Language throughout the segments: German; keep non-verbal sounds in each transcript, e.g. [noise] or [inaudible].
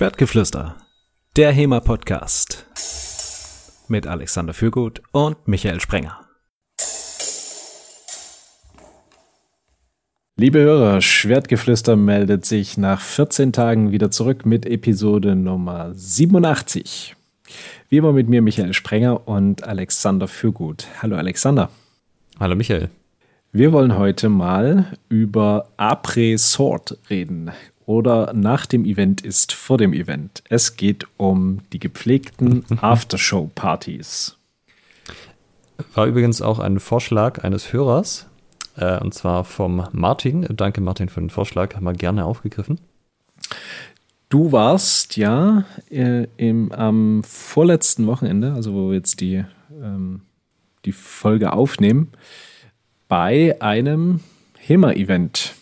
Schwertgeflüster, der HEMA-Podcast mit Alexander Fürgut und Michael Sprenger. Liebe Hörer, Schwertgeflüster meldet sich nach 14 Tagen wieder zurück mit Episode Nummer 87. Wie immer mit mir Michael Sprenger und Alexander Fürgut. Hallo Alexander. Hallo Michael. Wir wollen heute mal über Après-Sort reden oder nach dem Event ist vor dem Event. Es geht um die gepflegten [laughs] Aftershow-Partys. War übrigens auch ein Vorschlag eines Hörers, äh, und zwar vom Martin. Danke, Martin, für den Vorschlag. Haben wir gerne aufgegriffen. Du warst ja äh, im, am vorletzten Wochenende, also wo wir jetzt die, ähm, die Folge aufnehmen, bei einem HEMA-Event.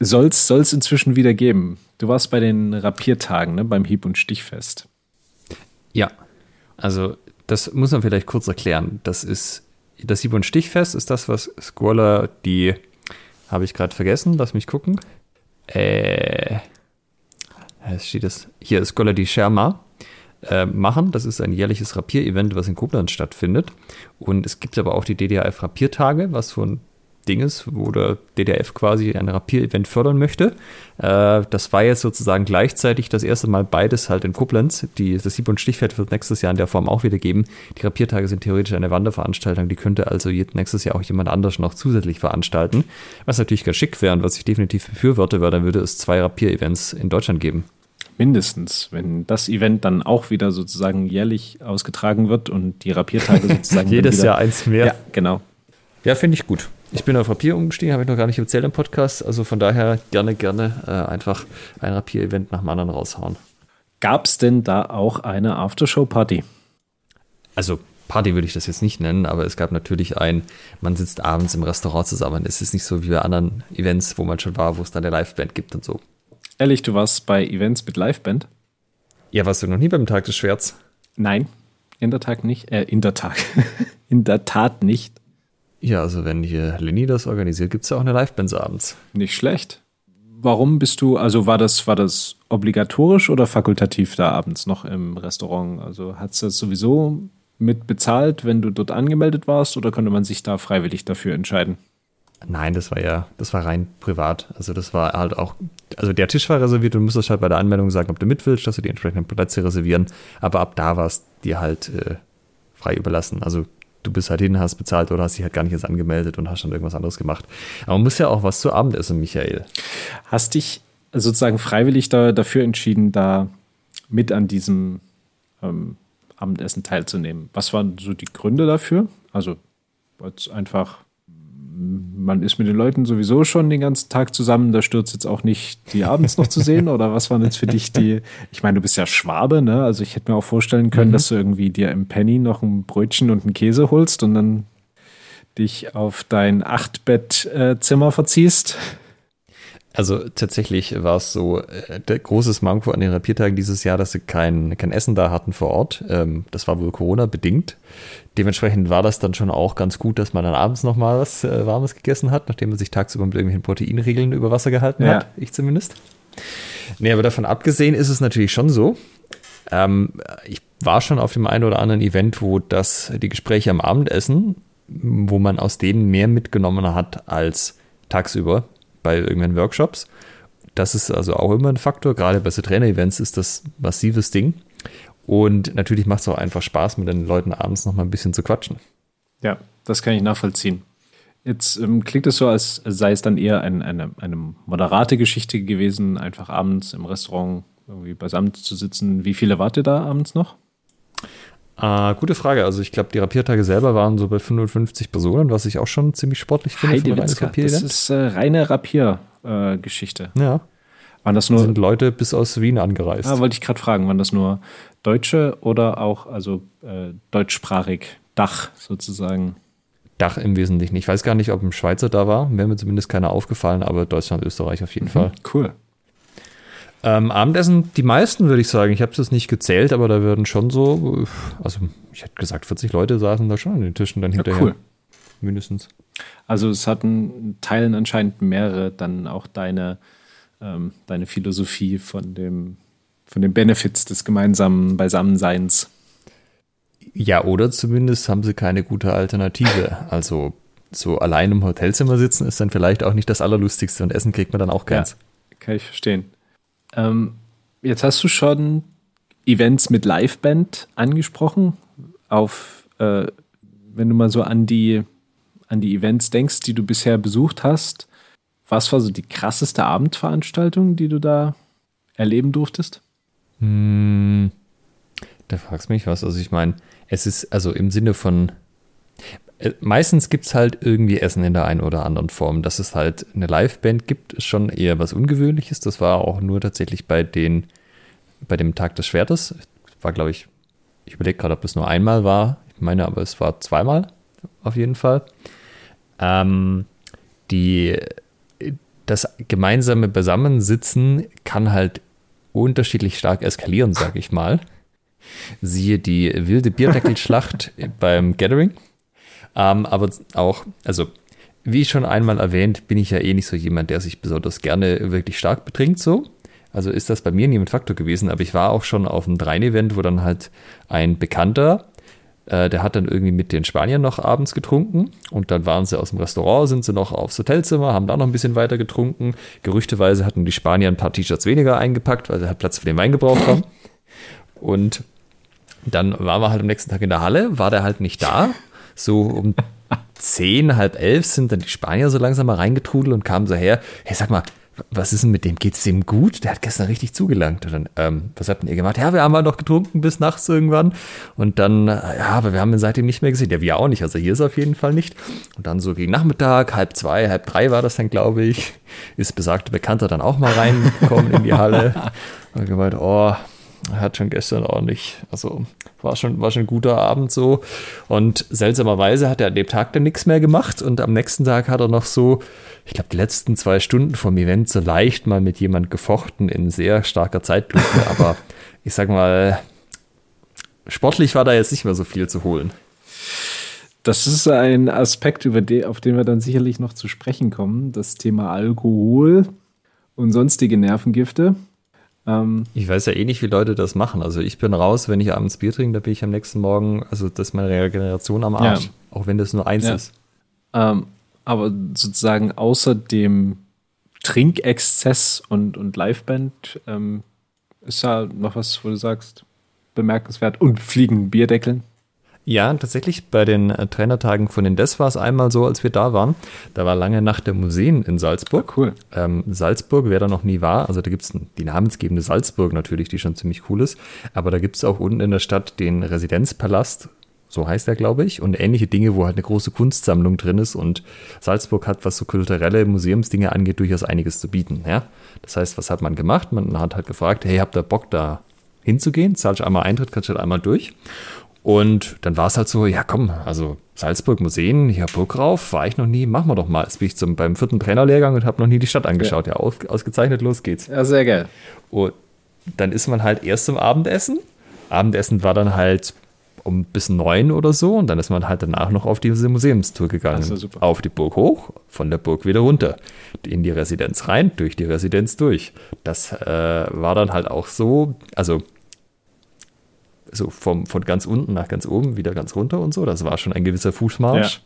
Soll es inzwischen wieder geben. Du warst bei den Rapiertagen, ne? beim Hieb- und Stichfest. Ja, also das muss man vielleicht kurz erklären. Das ist das Hieb- und Stichfest ist das, was Squaller, die habe ich gerade vergessen, lass mich gucken. Äh, es steht das hier ist Squaller die Scherma äh, machen. Das ist ein jährliches Rapier-Event, was in Koblenz stattfindet. Und es gibt aber auch die DDRF-Rapiertage, was so ein Ding ist, wo der DDF quasi ein Rapier-Event fördern möchte. Äh, das war jetzt sozusagen gleichzeitig das erste Mal beides halt in Koblenz. Die, das Sieb- und Stichfeld wird nächstes Jahr in der Form auch wieder geben. Die Rapiertage sind theoretisch eine Wanderveranstaltung, die könnte also nächstes Jahr auch jemand anders noch zusätzlich veranstalten. Was natürlich ganz schick wäre und was ich definitiv befürworte, weil dann würde es zwei Rapier-Events in Deutschland geben. Mindestens, wenn das Event dann auch wieder sozusagen jährlich ausgetragen wird und die Rapiertage [laughs] sozusagen. Jedes Jahr eins mehr. Ja, genau. Ja, finde ich gut. Ich bin auf Rapier umgestiegen, habe ich noch gar nicht erzählt im Podcast. Also von daher gerne, gerne äh, einfach ein Rapier-Event nach dem anderen raushauen. Gab es denn da auch eine Aftershow-Party? Also Party würde ich das jetzt nicht nennen, aber es gab natürlich ein, man sitzt abends im Restaurant zusammen. Es ist nicht so wie bei anderen Events, wo man schon war, wo es dann eine Liveband gibt und so. Ehrlich, du warst bei Events mit Liveband? Ja, warst du noch nie beim Tag des Schwerts? Nein, in der Tat nicht. Äh, in der Tat. [laughs] in der Tat nicht. Ja, also wenn hier Lenny das organisiert, gibt es ja auch eine Liveband abends. Nicht schlecht. Warum bist du, also war das, war das obligatorisch oder fakultativ da abends noch im Restaurant? Also hat es das sowieso mit bezahlt, wenn du dort angemeldet warst, oder konnte man sich da freiwillig dafür entscheiden? Nein, das war ja, das war rein privat. Also das war halt auch, also der Tisch war reserviert und du musstest halt bei der Anmeldung sagen, ob du mit willst, dass du die entsprechenden Plätze reservieren. Aber ab da war es dir halt äh, frei überlassen. Also du bist halt hin, hast bezahlt oder hast dich halt gar nicht erst angemeldet und hast dann irgendwas anderes gemacht. Aber man muss ja auch was zu Abend essen, Michael. Hast dich sozusagen freiwillig da, dafür entschieden, da mit an diesem ähm, Abendessen teilzunehmen. Was waren so die Gründe dafür? Also, einfach man ist mit den Leuten sowieso schon den ganzen Tag zusammen, da stürzt jetzt auch nicht, die abends noch zu sehen? [laughs] Oder was waren jetzt für dich die, ich meine, du bist ja Schwabe, ne? Also ich hätte mir auch vorstellen können, mhm. dass du irgendwie dir im Penny noch ein Brötchen und einen Käse holst und dann dich auf dein Achtbettzimmer verziehst. Also tatsächlich war es so, äh, der großes Manko an den Rapiertagen dieses Jahr, dass sie kein, kein Essen da hatten vor Ort. Ähm, das war wohl Corona-bedingt. Dementsprechend war das dann schon auch ganz gut, dass man dann abends nochmal was äh, Warmes gegessen hat, nachdem man sich tagsüber mit irgendwelchen Proteinregeln über Wasser gehalten ja. hat. Ich zumindest. Nee, aber davon abgesehen ist es natürlich schon so. Ähm, ich war schon auf dem einen oder anderen Event, wo das, die Gespräche am Abendessen, wo man aus denen mehr mitgenommen hat als tagsüber bei irgendwelchen Workshops. Das ist also auch immer ein Faktor. Gerade bei so Trainer-Events ist das massives Ding. Und natürlich macht es auch einfach Spaß, mit den Leuten abends noch mal ein bisschen zu quatschen. Ja, das kann ich nachvollziehen. Jetzt ähm, klingt es so, als sei es dann eher ein, eine, eine moderate Geschichte gewesen, einfach abends im Restaurant irgendwie beisammen zu sitzen. Wie viele wart ihr da abends noch? Äh, gute Frage. Also ich glaube, die Rapiertage selber waren so bei 55 Personen, was ich auch schon ziemlich sportlich finde. Heidi Witzka, das ist äh, reine Rapier-Geschichte. Äh, ja. Waren das nur sind Leute bis aus Wien angereist? Ah, wollte ich gerade fragen, waren das nur Deutsche oder auch also äh, deutschsprachig Dach sozusagen? Dach im Wesentlichen. Ich weiß gar nicht, ob ein Schweizer da war. Wäre mir zumindest keiner aufgefallen, aber Deutschland, Österreich auf jeden mhm, Fall. Cool. Ähm, Abendessen, die meisten würde ich sagen. Ich habe es nicht gezählt, aber da würden schon so, also ich hätte gesagt, 40 Leute saßen da schon an den Tischen dann hinterher. Ja, cool. Mindestens. Also es hatten Teilen anscheinend mehrere dann auch deine ähm, deine Philosophie von dem, von den Benefits des gemeinsamen Beisammenseins. Ja, oder zumindest haben sie keine gute Alternative. Also so allein im Hotelzimmer sitzen ist dann vielleicht auch nicht das Allerlustigste und Essen kriegt man dann auch keins. Ja, kann ich verstehen. Ähm, jetzt hast du schon Events mit Liveband angesprochen. Auf, äh, wenn du mal so an die, an die Events denkst, die du bisher besucht hast, was war so die krasseste Abendveranstaltung, die du da erleben durftest? Hm, da fragst du mich was. Also ich meine, es ist also im Sinne von meistens gibt es halt irgendwie Essen in der einen oder anderen Form. Dass es halt eine Liveband gibt, ist schon eher was Ungewöhnliches. Das war auch nur tatsächlich bei den, bei dem Tag des Schwertes. War, glaube ich, ich überlege gerade, ob es nur einmal war. Ich meine, aber es war zweimal auf jeden Fall. Ähm, die, das gemeinsame Beisammensitzen kann halt unterschiedlich stark eskalieren, sage ich mal. Siehe die wilde Bierdeckelschlacht [laughs] beim Gathering. Ähm, aber auch, also wie schon einmal erwähnt, bin ich ja eh nicht so jemand, der sich besonders gerne wirklich stark betrinkt so. Also ist das bei mir nie ein Faktor gewesen, aber ich war auch schon auf einem Drein-Event, wo dann halt ein Bekannter, äh, der hat dann irgendwie mit den Spaniern noch abends getrunken und dann waren sie aus dem Restaurant, sind sie noch aufs Hotelzimmer, haben da noch ein bisschen weiter getrunken. Gerüchteweise hatten die Spanier ein paar T-Shirts weniger eingepackt, weil sie halt Platz für den Wein gebraucht haben. [laughs] Und dann waren wir halt am nächsten Tag in der Halle, war der halt nicht da. So um zehn, halb elf sind dann die Spanier so langsam mal reingetrudelt und kamen so her. Hey, sag mal, was ist denn mit dem? Geht's dem gut? Der hat gestern richtig zugelangt. Und dann, ähm, was habt denn ihr gemacht? Ja, wir haben halt noch getrunken bis nachts irgendwann. Und dann, äh, ja, aber wir haben ihn seitdem nicht mehr gesehen. Ja, wir auch nicht. Also hier ist er auf jeden Fall nicht. Und dann so gegen Nachmittag, halb zwei, halb drei war das dann, glaube ich, ist besagte Bekannter dann auch mal reingekommen in die Halle. [laughs] Und gemeint, oh, hat schon gestern ordentlich, also war schon, war schon ein guter Abend so. Und seltsamerweise hat er an dem Tag dann nichts mehr gemacht und am nächsten Tag hat er noch so, ich glaube, die letzten zwei Stunden vom Event so leicht mal mit jemand gefochten in sehr starker Zeitlupe. [laughs] Aber ich sag mal, sportlich war da jetzt nicht mehr so viel zu holen. Das ist ein Aspekt, über den, auf den wir dann sicherlich noch zu sprechen kommen. Das Thema Alkohol und sonstige Nervengifte. Ähm, ich weiß ja eh nicht, wie Leute das machen. Also ich bin raus, wenn ich abends Bier trinke, da bin ich am nächsten Morgen, also das ist meine Regeneration am Arsch. Ja. Auch wenn das nur eins ja. ist. Ähm, aber sozusagen außer dem Trinkexzess und, und Liveband ähm, ist da noch was, wo du sagst, bemerkenswert und fliegen Bierdeckeln? Ja, tatsächlich bei den äh, Trainertagen von den Des war es einmal so, als wir da waren. Da war lange Nacht der Museen in Salzburg. Ah, cool. Ähm, Salzburg, wer da noch nie war, also da gibt es die namensgebende Salzburg natürlich, die schon ziemlich cool ist. Aber da gibt es auch unten in der Stadt den Residenzpalast, so heißt er, glaube ich, und ähnliche Dinge, wo halt eine große Kunstsammlung drin ist. Und Salzburg hat, was so kulturelle Museumsdinge angeht, durchaus einiges zu bieten. Ja? Das heißt, was hat man gemacht? Man hat halt gefragt, hey, habt ihr Bock da hinzugehen? Zahlst einmal Eintritt, kannst du halt einmal durch. Und dann war es halt so, ja komm, also Salzburg Museen, hier Burgrauf, war ich noch nie, machen wir doch mal. Jetzt bin ich zum, beim vierten Trainerlehrgang und habe noch nie die Stadt angeschaut. Ja, ja aus, ausgezeichnet, los geht's. Ja, sehr geil. Und dann ist man halt erst zum Abendessen. Abendessen war dann halt um bis neun oder so und dann ist man halt danach noch auf diese Museumstour gegangen. Auf die Burg hoch, von der Burg wieder runter. In die Residenz rein, durch die Residenz durch. Das äh, war dann halt auch so, also so vom, von ganz unten nach ganz oben wieder ganz runter und so. Das war schon ein gewisser Fußmarsch. Ja.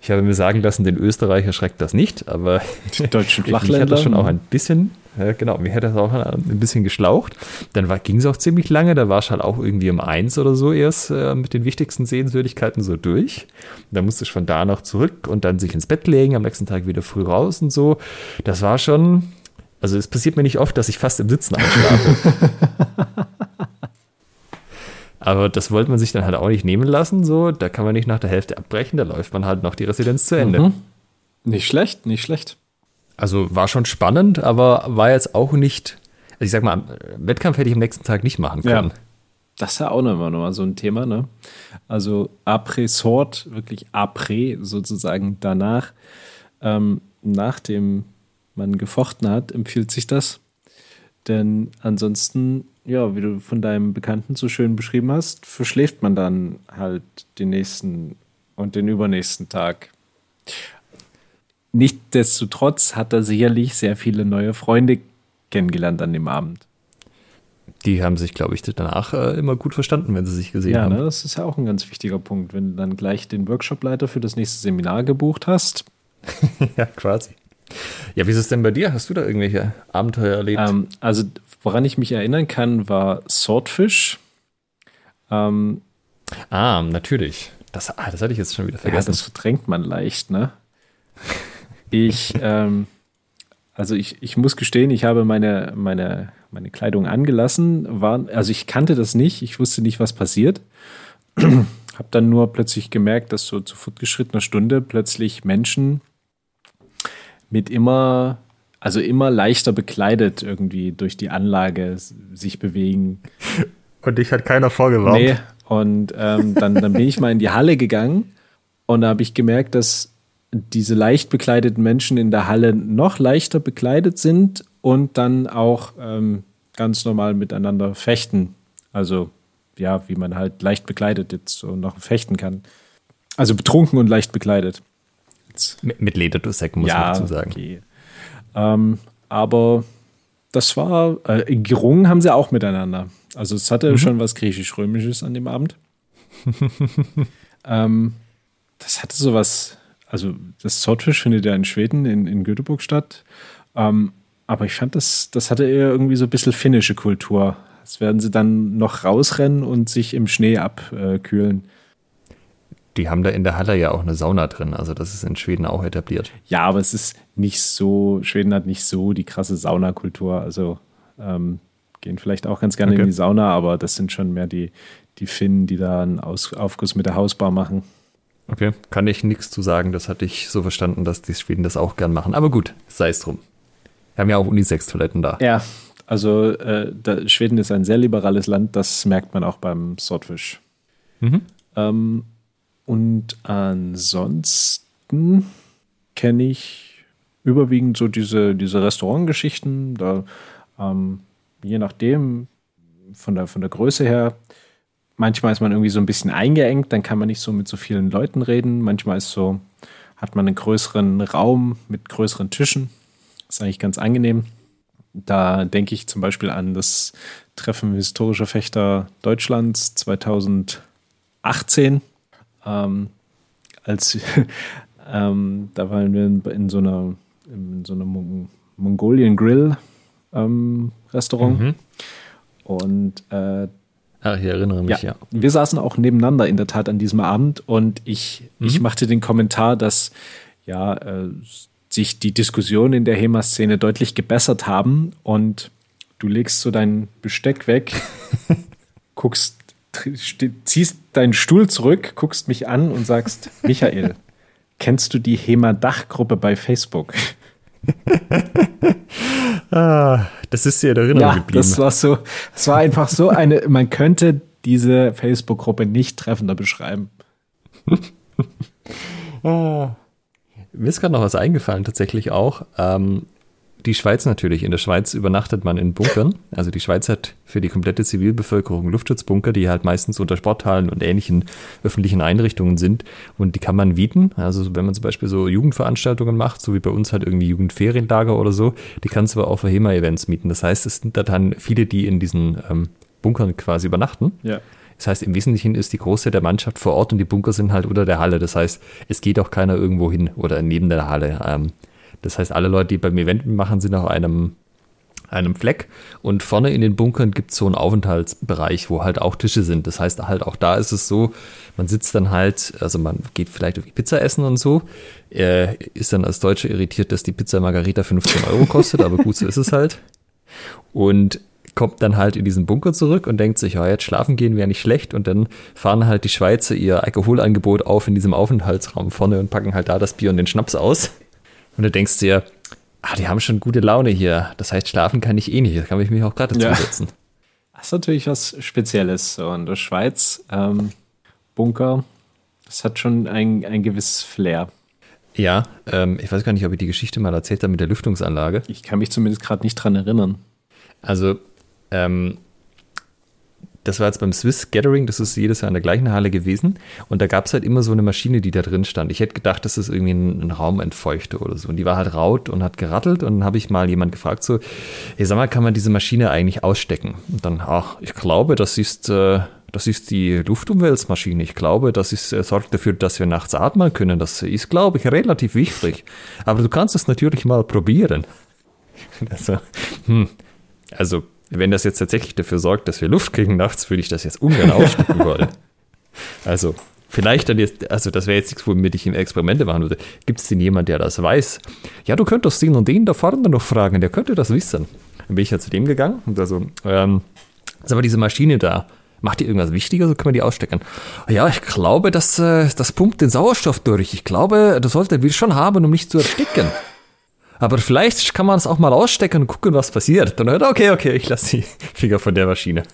Ich habe mir sagen lassen, den Österreicher schreckt das nicht, aber die deutschen [laughs] Flachländer hat das schon auch ein bisschen, ja, genau, mir hätte das auch ein bisschen geschlaucht. Dann ging es auch ziemlich lange, da war ich halt auch irgendwie um eins oder so erst äh, mit den wichtigsten Sehenswürdigkeiten so durch. Dann musste ich von da noch zurück und dann sich ins Bett legen, am nächsten Tag wieder früh raus und so. Das war schon, also es passiert mir nicht oft, dass ich fast im Sitzen einschlafe. [laughs] Aber das wollte man sich dann halt auch nicht nehmen lassen. So, da kann man nicht nach der Hälfte abbrechen, da läuft man halt noch die Residenz zu Ende. Mhm. Nicht schlecht, nicht schlecht. Also war schon spannend, aber war jetzt auch nicht. Also ich sag mal, Wettkampf hätte ich am nächsten Tag nicht machen können. Ja, das ist ja auch nochmal noch mal so ein Thema, ne? Also Après-Sort, wirklich Après sozusagen danach, ähm, nachdem man gefochten hat, empfiehlt sich das. Denn ansonsten ja, wie du von deinem Bekannten so schön beschrieben hast, verschläft man dann halt den nächsten und den übernächsten Tag. Nichtsdestotrotz hat er sicherlich sehr viele neue Freunde kennengelernt an dem Abend. die haben sich, glaube ich, danach äh, immer gut verstanden, wenn sie sich gesehen ja, haben. ne, das ist ja auch ein ganz wichtiger Punkt. Wenn du dann gleich den Workshopleiter für das nächste Seminar gebucht hast. [laughs] ja, quasi. Ja, wie ist es denn bei dir? Hast du da irgendwelche Abenteuer erlebt? Ähm, also, woran ich mich erinnern kann, war Swordfish. Ähm, ah, natürlich. Das, ah, das hatte ich jetzt schon wieder vergessen. Ja, das verdrängt man leicht, ne? Ich, [laughs] ähm, also ich, ich muss gestehen, ich habe meine, meine, meine Kleidung angelassen. War, also ich kannte das nicht, ich wusste nicht, was passiert. [clears throat] habe dann nur plötzlich gemerkt, dass so zu fortgeschrittener Stunde plötzlich Menschen mit immer, also immer leichter bekleidet irgendwie durch die Anlage sich bewegen. Und dich hat keiner vorgewarnt. Nee, und ähm, dann, dann bin ich mal in die Halle gegangen und da habe ich gemerkt, dass diese leicht bekleideten Menschen in der Halle noch leichter bekleidet sind und dann auch ähm, ganz normal miteinander fechten. Also ja, wie man halt leicht bekleidet jetzt so noch fechten kann. Also betrunken und leicht bekleidet. Jetzt, mit, mit Lederdussecken muss ja, man dazu sagen. Okay. Ähm, aber das war, äh, gerungen haben sie auch miteinander. Also es hatte mhm. schon was griechisch-römisches an dem Abend. [laughs] ähm, das hatte sowas also das Swordfish findet ja in Schweden, in, in Göteborg statt. Ähm, aber ich fand, das, das hatte eher irgendwie so ein bisschen finnische Kultur. Das werden sie dann noch rausrennen und sich im Schnee abkühlen. Die haben da in der Halle ja auch eine Sauna drin. Also das ist in Schweden auch etabliert. Ja, aber es ist nicht so, Schweden hat nicht so die krasse Saunakultur. Also ähm, gehen vielleicht auch ganz gerne okay. in die Sauna, aber das sind schon mehr die, die Finnen, die da einen Aus Aufguss mit der Hausbar machen. Okay, kann ich nichts zu sagen. Das hatte ich so verstanden, dass die Schweden das auch gern machen. Aber gut, sei es drum. Wir haben ja auch Unisex-Toiletten da. Ja, also äh, da, Schweden ist ein sehr liberales Land. Das merkt man auch beim Swordfish. Mhm. Ähm, und ansonsten kenne ich überwiegend so diese, diese Restaurantgeschichten. Da, ähm, je nachdem, von der, von der Größe her, manchmal ist man irgendwie so ein bisschen eingeengt, dann kann man nicht so mit so vielen Leuten reden. Manchmal ist so, hat man einen größeren Raum mit größeren Tischen. ist eigentlich ganz angenehm. Da denke ich zum Beispiel an das Treffen historischer Fechter Deutschlands 2018. Ähm, als [laughs] ähm, da waren wir in, in, so einer in so einer Mon Mongolian Grill ähm, Restaurant. Mhm. Und äh, Ach, ich erinnere mich, ja. ja. Wir saßen auch nebeneinander in der Tat an diesem Abend und ich, mhm. ich machte den Kommentar, dass ja äh, sich die Diskussionen in der HEMA-Szene deutlich gebessert haben und du legst so dein Besteck weg, [laughs] guckst, ziehst deinen Stuhl zurück, guckst mich an und sagst, [laughs] Michael, kennst du die HEMA-Dachgruppe bei Facebook? [laughs] ah, das ist dir in Erinnerung ja, geblieben. Das war so, es war einfach so eine, man könnte diese Facebook-Gruppe nicht treffender beschreiben. [laughs] ah. Mir ist gerade noch was eingefallen, tatsächlich auch. Ähm, die Schweiz natürlich. In der Schweiz übernachtet man in Bunkern. Also die Schweiz hat für die komplette Zivilbevölkerung Luftschutzbunker, die halt meistens unter Sporthallen und ähnlichen öffentlichen Einrichtungen sind. Und die kann man mieten. Also wenn man zum Beispiel so Jugendveranstaltungen macht, so wie bei uns halt irgendwie Jugendferienlager oder so, die kannst du aber auch für HEMA-Events mieten. Das heißt, es sind da dann viele, die in diesen ähm, Bunkern quasi übernachten. Ja. Das heißt, im Wesentlichen ist die Große der Mannschaft vor Ort und die Bunker sind halt unter der Halle. Das heißt, es geht auch keiner irgendwo hin oder neben der Halle. Ähm, das heißt, alle Leute, die beim Event machen, sind auf einem, einem Fleck. Und vorne in den Bunkern gibt es so einen Aufenthaltsbereich, wo halt auch Tische sind. Das heißt, halt auch da ist es so, man sitzt dann halt, also man geht vielleicht irgendwie Pizza essen und so. Er ist dann als Deutscher irritiert, dass die Pizza Margarita 15 Euro kostet, aber gut, so ist es halt. Und kommt dann halt in diesen Bunker zurück und denkt sich, ja, jetzt schlafen gehen wäre nicht schlecht. Und dann fahren halt die Schweizer ihr Alkoholangebot auf in diesem Aufenthaltsraum vorne und packen halt da das Bier und den Schnaps aus. Und du denkst dir, ah, die haben schon gute Laune hier. Das heißt, schlafen kann ich eh nicht. Da kann ich mich auch gerade dazu setzen. Das ist natürlich was Spezielles. So in der Schweiz, ähm, Bunker, das hat schon ein, ein gewisses Flair. Ja, ähm, ich weiß gar nicht, ob ich die Geschichte mal erzählt habe mit der Lüftungsanlage. Ich kann mich zumindest gerade nicht dran erinnern. Also, ähm, das war jetzt beim Swiss Gathering, das ist jedes Jahr in der gleichen Halle gewesen. Und da gab es halt immer so eine Maschine, die da drin stand. Ich hätte gedacht, das ist irgendwie ein, ein Raumentfeuchter oder so. Und die war halt raut und hat gerattelt. Und dann habe ich mal jemand gefragt, so, hey, sag mal, kann man diese Maschine eigentlich ausstecken? Und dann, ach, ich glaube, das ist, äh, das ist die Luftumwälzmaschine. Ich glaube, das ist, äh, sorgt dafür, dass wir nachts atmen können. Das ist, glaube ich, relativ wichtig. Aber du kannst es natürlich mal probieren. [laughs] Also, hm, also wenn das jetzt tatsächlich dafür sorgt, dass wir Luft kriegen nachts, würde ich das jetzt ungern ausstecken wollen. [laughs] Also, vielleicht dann jetzt, also das wäre jetzt nichts, womit ich Experimente machen würde. Gibt es denn jemand, der das weiß? Ja, du könntest den und den da vorne noch fragen, der könnte das wissen. Dann bin ich ja zu dem gegangen und also, ähm, sag mal, diese Maschine da, macht die irgendwas wichtiger, so können wir die ausstecken? Ja, ich glaube, das, äh, das pumpt den Sauerstoff durch. Ich glaube, das sollte wir schon haben, um nicht zu ersticken. Aber vielleicht kann man es auch mal ausstecken und gucken, was passiert. Dann hört, okay, okay, ich lasse die [laughs] Finger von der Maschine.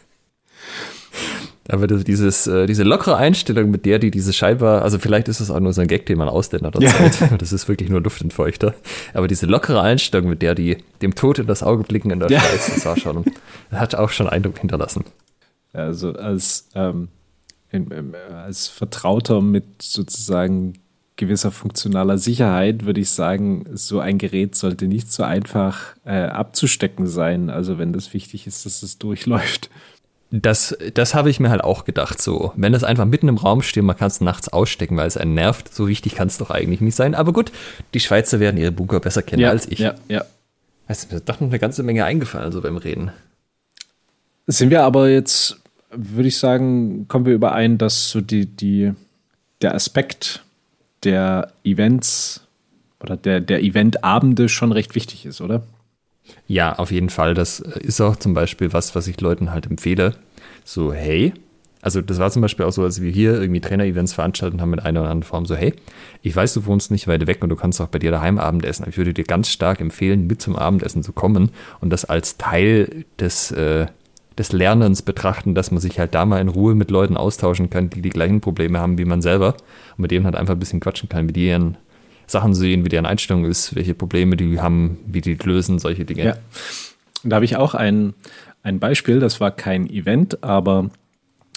Aber dieses, äh, diese lockere Einstellung, mit der die diese Scheibe, also vielleicht ist es auch nur so ein Gag, den man ausdenkt oder ja. [laughs] Das ist wirklich nur Luftentfeuchter. Aber diese lockere Einstellung, mit der die dem Tod in das Auge blicken in der ja. Schweiz, das war schon, [laughs] hat auch schon Eindruck hinterlassen. Also als, ähm, als Vertrauter mit sozusagen gewisser funktionaler Sicherheit würde ich sagen, so ein Gerät sollte nicht so einfach äh, abzustecken sein. Also wenn das wichtig ist, dass es durchläuft. Das, das habe ich mir halt auch gedacht. So, wenn das einfach mitten im Raum steht, man kann es nachts ausstecken, weil es einen nervt. So wichtig kann es doch eigentlich nicht sein. Aber gut, die Schweizer werden ihre Bunker besser kennen ja, als ich. Ja, ja. Weißt du, mir ist doch noch eine ganze Menge eingefallen, so beim Reden. Sind wir aber jetzt, würde ich sagen, kommen wir überein, dass so die, die, der Aspekt der Events oder der, der Eventabende schon recht wichtig ist, oder? Ja, auf jeden Fall. Das ist auch zum Beispiel was, was ich Leuten halt empfehle. So, hey, also das war zum Beispiel auch so, als wir hier irgendwie Trainer-Events veranstaltet haben mit einer oder anderen Form, so, hey, ich weiß, du wohnst nicht weit weg und du kannst auch bei dir daheim Abendessen. Ich würde dir ganz stark empfehlen, mit zum Abendessen zu kommen und das als Teil des, äh, des Lernens betrachten, dass man sich halt da mal in Ruhe mit Leuten austauschen kann, die die gleichen Probleme haben wie man selber und mit denen halt einfach ein bisschen quatschen kann, mit deren Sachen sehen, wie deren Einstellung ist, welche Probleme die haben, wie die lösen, solche Dinge. Ja. Da habe ich auch ein, ein Beispiel, das war kein Event, aber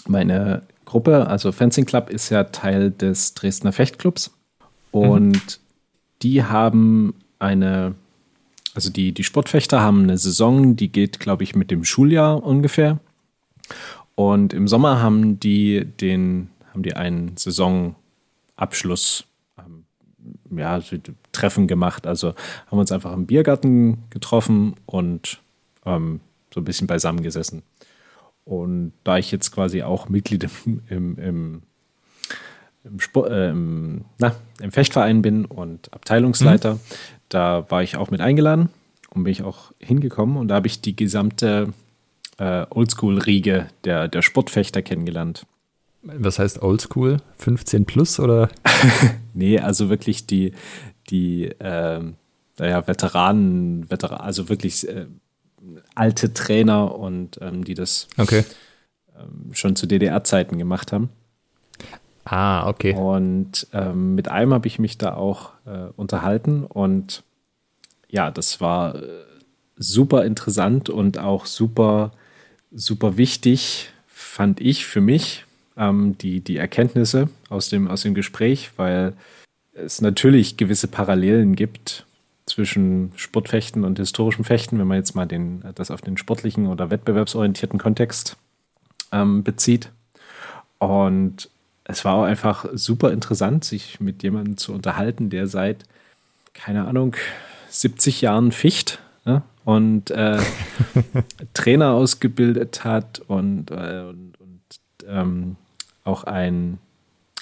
meine Gruppe, also Fencing Club, ist ja Teil des Dresdner Fechtclubs und mhm. die haben eine also die, die Sportfechter haben eine Saison, die geht, glaube ich, mit dem Schuljahr ungefähr. Und im Sommer haben die den, haben die einen Saisonabschluss, ähm, ja, Treffen gemacht. Also haben uns einfach im Biergarten getroffen und ähm, so ein bisschen beisammen gesessen. Und da ich jetzt quasi auch Mitglied im, im, im, im, Sport, äh, im, na, im Fechtverein bin und Abteilungsleiter, mhm. Da war ich auch mit eingeladen und bin ich auch hingekommen und da habe ich die gesamte äh, Oldschool-Riege der, der Sportfechter kennengelernt. Was heißt Oldschool? 15 plus oder? [laughs] nee, also wirklich die, die äh, naja, Veteranen, Veteran, also wirklich äh, alte Trainer und ähm, die das okay. ähm, schon zu DDR-Zeiten gemacht haben. Ah, okay. Und ähm, mit einem habe ich mich da auch äh, unterhalten und ja, das war äh, super interessant und auch super, super wichtig, fand ich für mich, ähm, die, die Erkenntnisse aus dem, aus dem Gespräch, weil es natürlich gewisse Parallelen gibt zwischen Sportfechten und historischem Fechten, wenn man jetzt mal den, das auf den sportlichen oder wettbewerbsorientierten Kontext ähm, bezieht. Und es war auch einfach super interessant, sich mit jemandem zu unterhalten, der seit, keine Ahnung, 70 Jahren Ficht ne? und äh, [laughs] Trainer ausgebildet hat und, äh, und, und ähm, auch ein,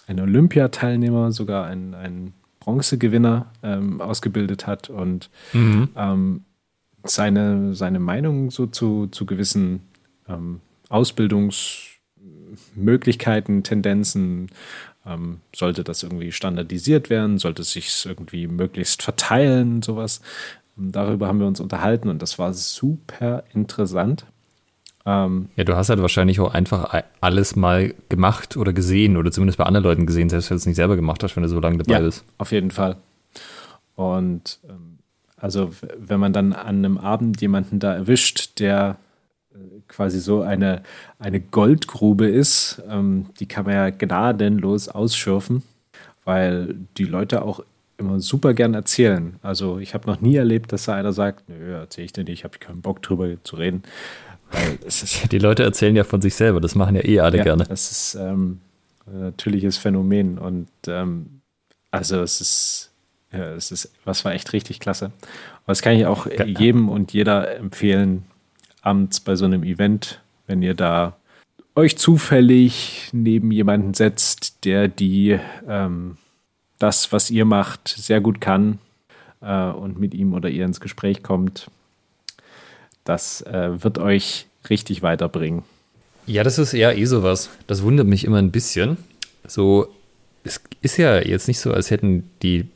ein Olympiateilnehmer, sogar ein, ein Bronzegewinner ähm, ausgebildet hat und mhm. ähm, seine, seine Meinung so zu, zu gewissen ähm, Ausbildungs- Möglichkeiten, Tendenzen? Ähm, sollte das irgendwie standardisiert werden? Sollte es sich irgendwie möglichst verteilen? Sowas. Ähm, darüber haben wir uns unterhalten und das war super interessant. Ähm, ja, du hast halt wahrscheinlich auch einfach alles mal gemacht oder gesehen oder zumindest bei anderen Leuten gesehen, selbst wenn du es nicht selber gemacht hast, wenn du so lange dabei ja, bist. Auf jeden Fall. Und ähm, also, wenn man dann an einem Abend jemanden da erwischt, der quasi so eine, eine Goldgrube ist. Ähm, die kann man ja gnadenlos ausschürfen, weil die Leute auch immer super gern erzählen. Also ich habe noch nie erlebt, dass da einer sagt, nö, erzähle ich dir nicht, ich habe keinen Bock drüber zu reden. die Leute erzählen ja von sich selber, das machen ja eh alle ja, gerne. Das ist ähm, ein natürliches Phänomen und ähm, also es ist, ja, es ist, was war echt richtig klasse. Und das kann ich auch jedem und jeder empfehlen, abends bei so einem Event, wenn ihr da euch zufällig neben jemanden setzt, der die ähm, das, was ihr macht, sehr gut kann äh, und mit ihm oder ihr ins Gespräch kommt, das äh, wird euch richtig weiterbringen. Ja, das ist eher eh sowas. Das wundert mich immer ein bisschen. So, es ist ja jetzt nicht so, als hätten die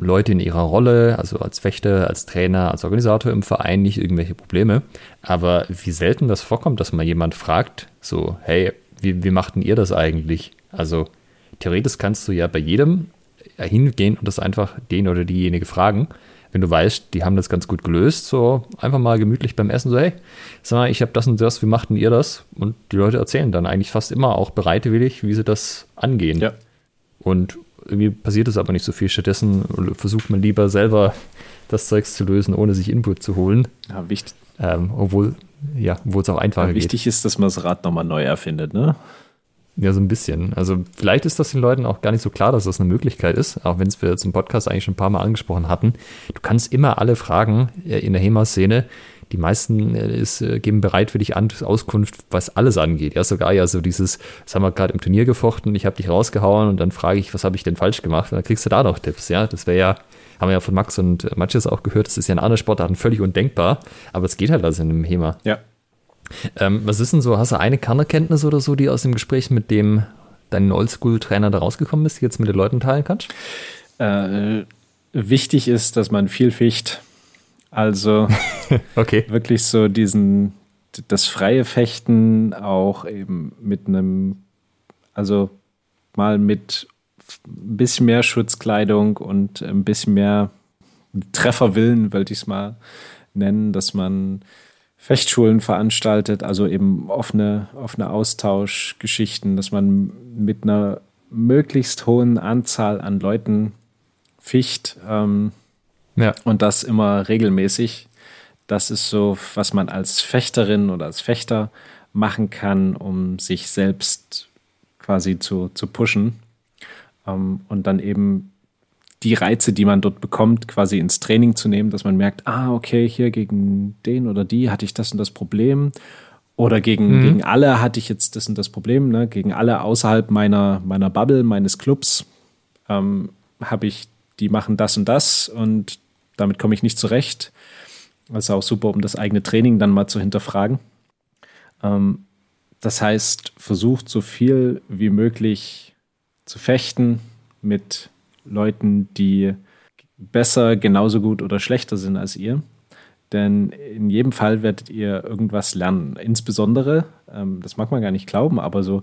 Leute in ihrer Rolle, also als Fechter, als Trainer, als Organisator im Verein nicht irgendwelche Probleme. Aber wie selten das vorkommt, dass mal jemand fragt, so, hey, wie, wie macht denn ihr das eigentlich? Also theoretisch kannst du ja bei jedem hingehen und das einfach den oder diejenige fragen. Wenn du weißt, die haben das ganz gut gelöst, so einfach mal gemütlich beim Essen, so, hey, sag mal, ich habe das und das, wie machten ihr das? Und die Leute erzählen dann eigentlich fast immer auch bereitwillig, wie sie das angehen. Ja. Und irgendwie passiert es aber nicht so viel. Stattdessen versucht man lieber selber das Zeugs zu lösen, ohne sich Input zu holen. Ja, wichtig. Ähm, obwohl, ja, obwohl es auch einfacher ja, wichtig geht. Wichtig ist, dass man das Rad nochmal neu erfindet, ne? Ja, so ein bisschen. Also vielleicht ist das den Leuten auch gar nicht so klar, dass das eine Möglichkeit ist, auch wenn es wir jetzt im Podcast eigentlich schon ein paar Mal angesprochen hatten. Du kannst immer alle Fragen äh, in der HEMA-Szene, die meisten äh, ist, äh, geben bereitwillig an, Auskunft, was alles angeht. Ja, sogar ja so dieses, das haben wir gerade im Turnier gefochten, ich habe dich rausgehauen und dann frage ich, was habe ich denn falsch gemacht? Und dann kriegst du da noch Tipps, ja. Das wäre ja, haben wir ja von Max und Matches auch gehört, das ist ja in anderen Sportarten völlig undenkbar, aber es geht halt also in einem HEMA. Ja, ähm, was ist denn so? Hast du eine Kernerkenntnis oder so, die aus dem Gespräch mit dem dein Oldschool-Trainer da rausgekommen ist, die jetzt mit den Leuten teilen kannst? Äh, wichtig ist, dass man viel ficht. Also [laughs] okay. wirklich so diesen, das freie Fechten auch eben mit einem, also mal mit ein bisschen mehr Schutzkleidung und ein bisschen mehr Trefferwillen, wollte ich es mal nennen, dass man Fechtschulen veranstaltet, also eben offene, offene Austauschgeschichten, dass man mit einer möglichst hohen Anzahl an Leuten ficht ähm, ja. und das immer regelmäßig. Das ist so, was man als Fechterin oder als Fechter machen kann, um sich selbst quasi zu, zu pushen ähm, und dann eben die Reize, die man dort bekommt, quasi ins Training zu nehmen, dass man merkt, ah, okay, hier gegen den oder die hatte ich das und das Problem. Oder gegen, mhm. gegen alle hatte ich jetzt das und das Problem, ne? gegen alle außerhalb meiner, meiner Bubble, meines Clubs, ähm, habe ich, die machen das und das und damit komme ich nicht zurecht. Ist auch super, um das eigene Training dann mal zu hinterfragen. Ähm, das heißt, versucht so viel wie möglich zu fechten mit Leuten, die besser, genauso gut oder schlechter sind als ihr. Denn in jedem Fall werdet ihr irgendwas lernen. Insbesondere, ähm, das mag man gar nicht glauben, aber so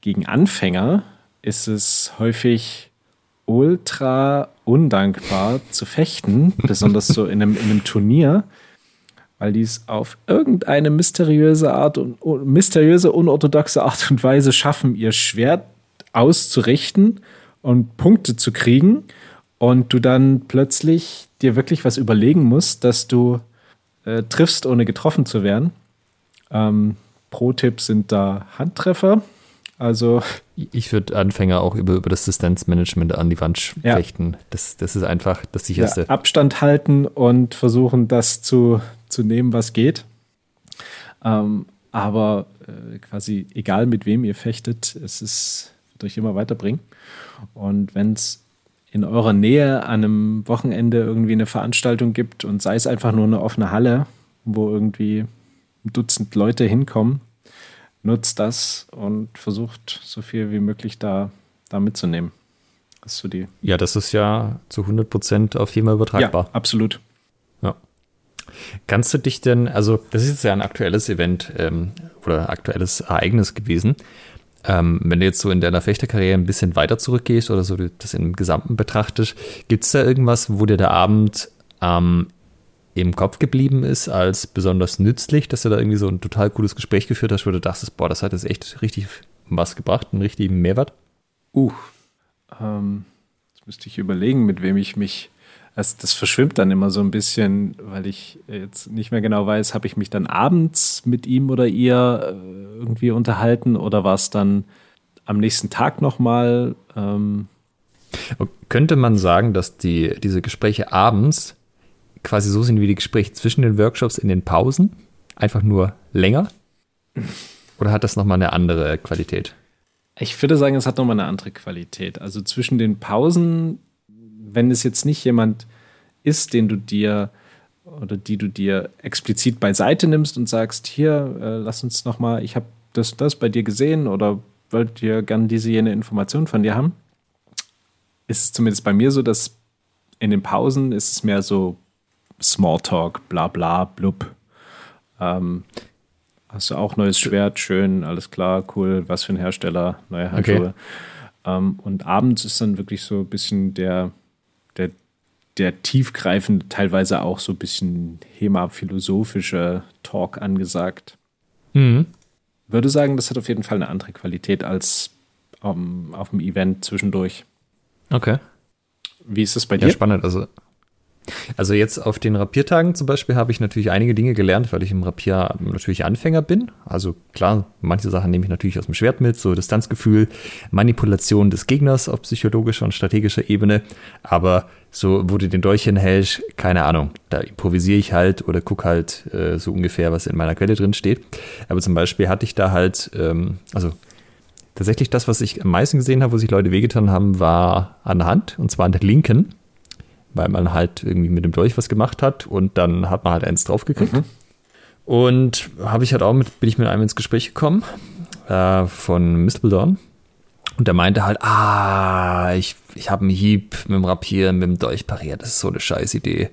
gegen Anfänger ist es häufig ultra undankbar zu fechten, besonders so in einem, in einem Turnier, weil die es auf irgendeine mysteriöse Art und mysteriöse, unorthodoxe Art und Weise schaffen, ihr Schwert auszurichten und Punkte zu kriegen und du dann plötzlich dir wirklich was überlegen musst, dass du äh, triffst, ohne getroffen zu werden. Ähm, Pro-Tipp sind da Handtreffer. Also ich würde Anfänger auch über, über das Distanzmanagement an die Wand ja. fechten. Das, das ist einfach das sicherste. Ja, Abstand halten und versuchen, das zu, zu nehmen, was geht. Ähm, aber äh, quasi egal mit wem ihr fechtet, es ist, wird euch immer weiterbringen. Und wenn es in eurer Nähe an einem Wochenende irgendwie eine Veranstaltung gibt und sei es einfach nur eine offene Halle, wo irgendwie ein Dutzend Leute hinkommen, nutzt das und versucht so viel wie möglich da, da mitzunehmen. Das so die ja, das ist ja zu 100 Prozent auf Thema übertragbar. Ja, absolut. Ja. Kannst du dich denn, also das ist jetzt ja ein aktuelles Event ähm, oder aktuelles Ereignis gewesen. Ähm, wenn du jetzt so in deiner Fechterkarriere ein bisschen weiter zurückgehst oder so das im Gesamten betrachtest, gibt es da irgendwas, wo dir der Abend am im Kopf geblieben ist als besonders nützlich, dass du da irgendwie so ein total cooles Gespräch geführt hast, wo du dachtest, boah, das hat jetzt echt richtig was gebracht, einen richtigen Mehrwert? Uh, ähm, jetzt müsste ich überlegen, mit wem ich mich das, das verschwimmt dann immer so ein bisschen, weil ich jetzt nicht mehr genau weiß, habe ich mich dann abends mit ihm oder ihr äh, irgendwie unterhalten oder war es dann am nächsten Tag nochmal? Ähm Könnte man sagen, dass die, diese Gespräche abends quasi so sind wie die Gespräche zwischen den Workshops in den Pausen? Einfach nur länger? Oder hat das nochmal eine andere Qualität? Ich würde sagen, es hat nochmal eine andere Qualität. Also zwischen den Pausen wenn es jetzt nicht jemand ist, den du dir oder die du dir explizit beiseite nimmst und sagst, hier, äh, lass uns noch mal, ich habe das, das bei dir gesehen oder wollt ihr gern diese jene Information von dir haben, ist es zumindest bei mir so, dass in den Pausen ist es mehr so Smalltalk, bla bla, blub. Ähm, hast du auch neues Schwert, schön, alles klar, cool, was für ein Hersteller, neue Handschuhe. Okay. Ähm, und abends ist dann wirklich so ein bisschen der, der, der tiefgreifende, teilweise auch so ein bisschen HEMA-philosophische Talk angesagt. Mhm. Würde sagen, das hat auf jeden Fall eine andere Qualität als um, ähm, auf dem Event zwischendurch. Okay. Wie ist das bei dir? Ja, spannend. Also also jetzt auf den Rapiertagen zum Beispiel habe ich natürlich einige Dinge gelernt, weil ich im Rapier natürlich Anfänger bin. Also klar, manche Sachen nehme ich natürlich aus dem Schwert mit, so Distanzgefühl, Manipulation des Gegners auf psychologischer und strategischer Ebene. Aber so, du den Dolch hinhältst, keine Ahnung. Da improvisiere ich halt oder gucke halt äh, so ungefähr, was in meiner Quelle drin steht. Aber zum Beispiel hatte ich da halt, ähm, also tatsächlich das, was ich am meisten gesehen habe, wo sich Leute wehgetan haben, war an der Hand, und zwar an der linken weil man halt irgendwie mit dem Dolch was gemacht hat und dann hat man halt eins draufgekriegt. Mhm. Und habe ich halt auch mit, bin ich mit einem ins Gespräch gekommen äh, von Mistledorn. Und der meinte halt, ah, ich, ich habe einen Hieb mit dem Rapier, mit dem Dolch pariert. Das ist so eine scheiß Idee.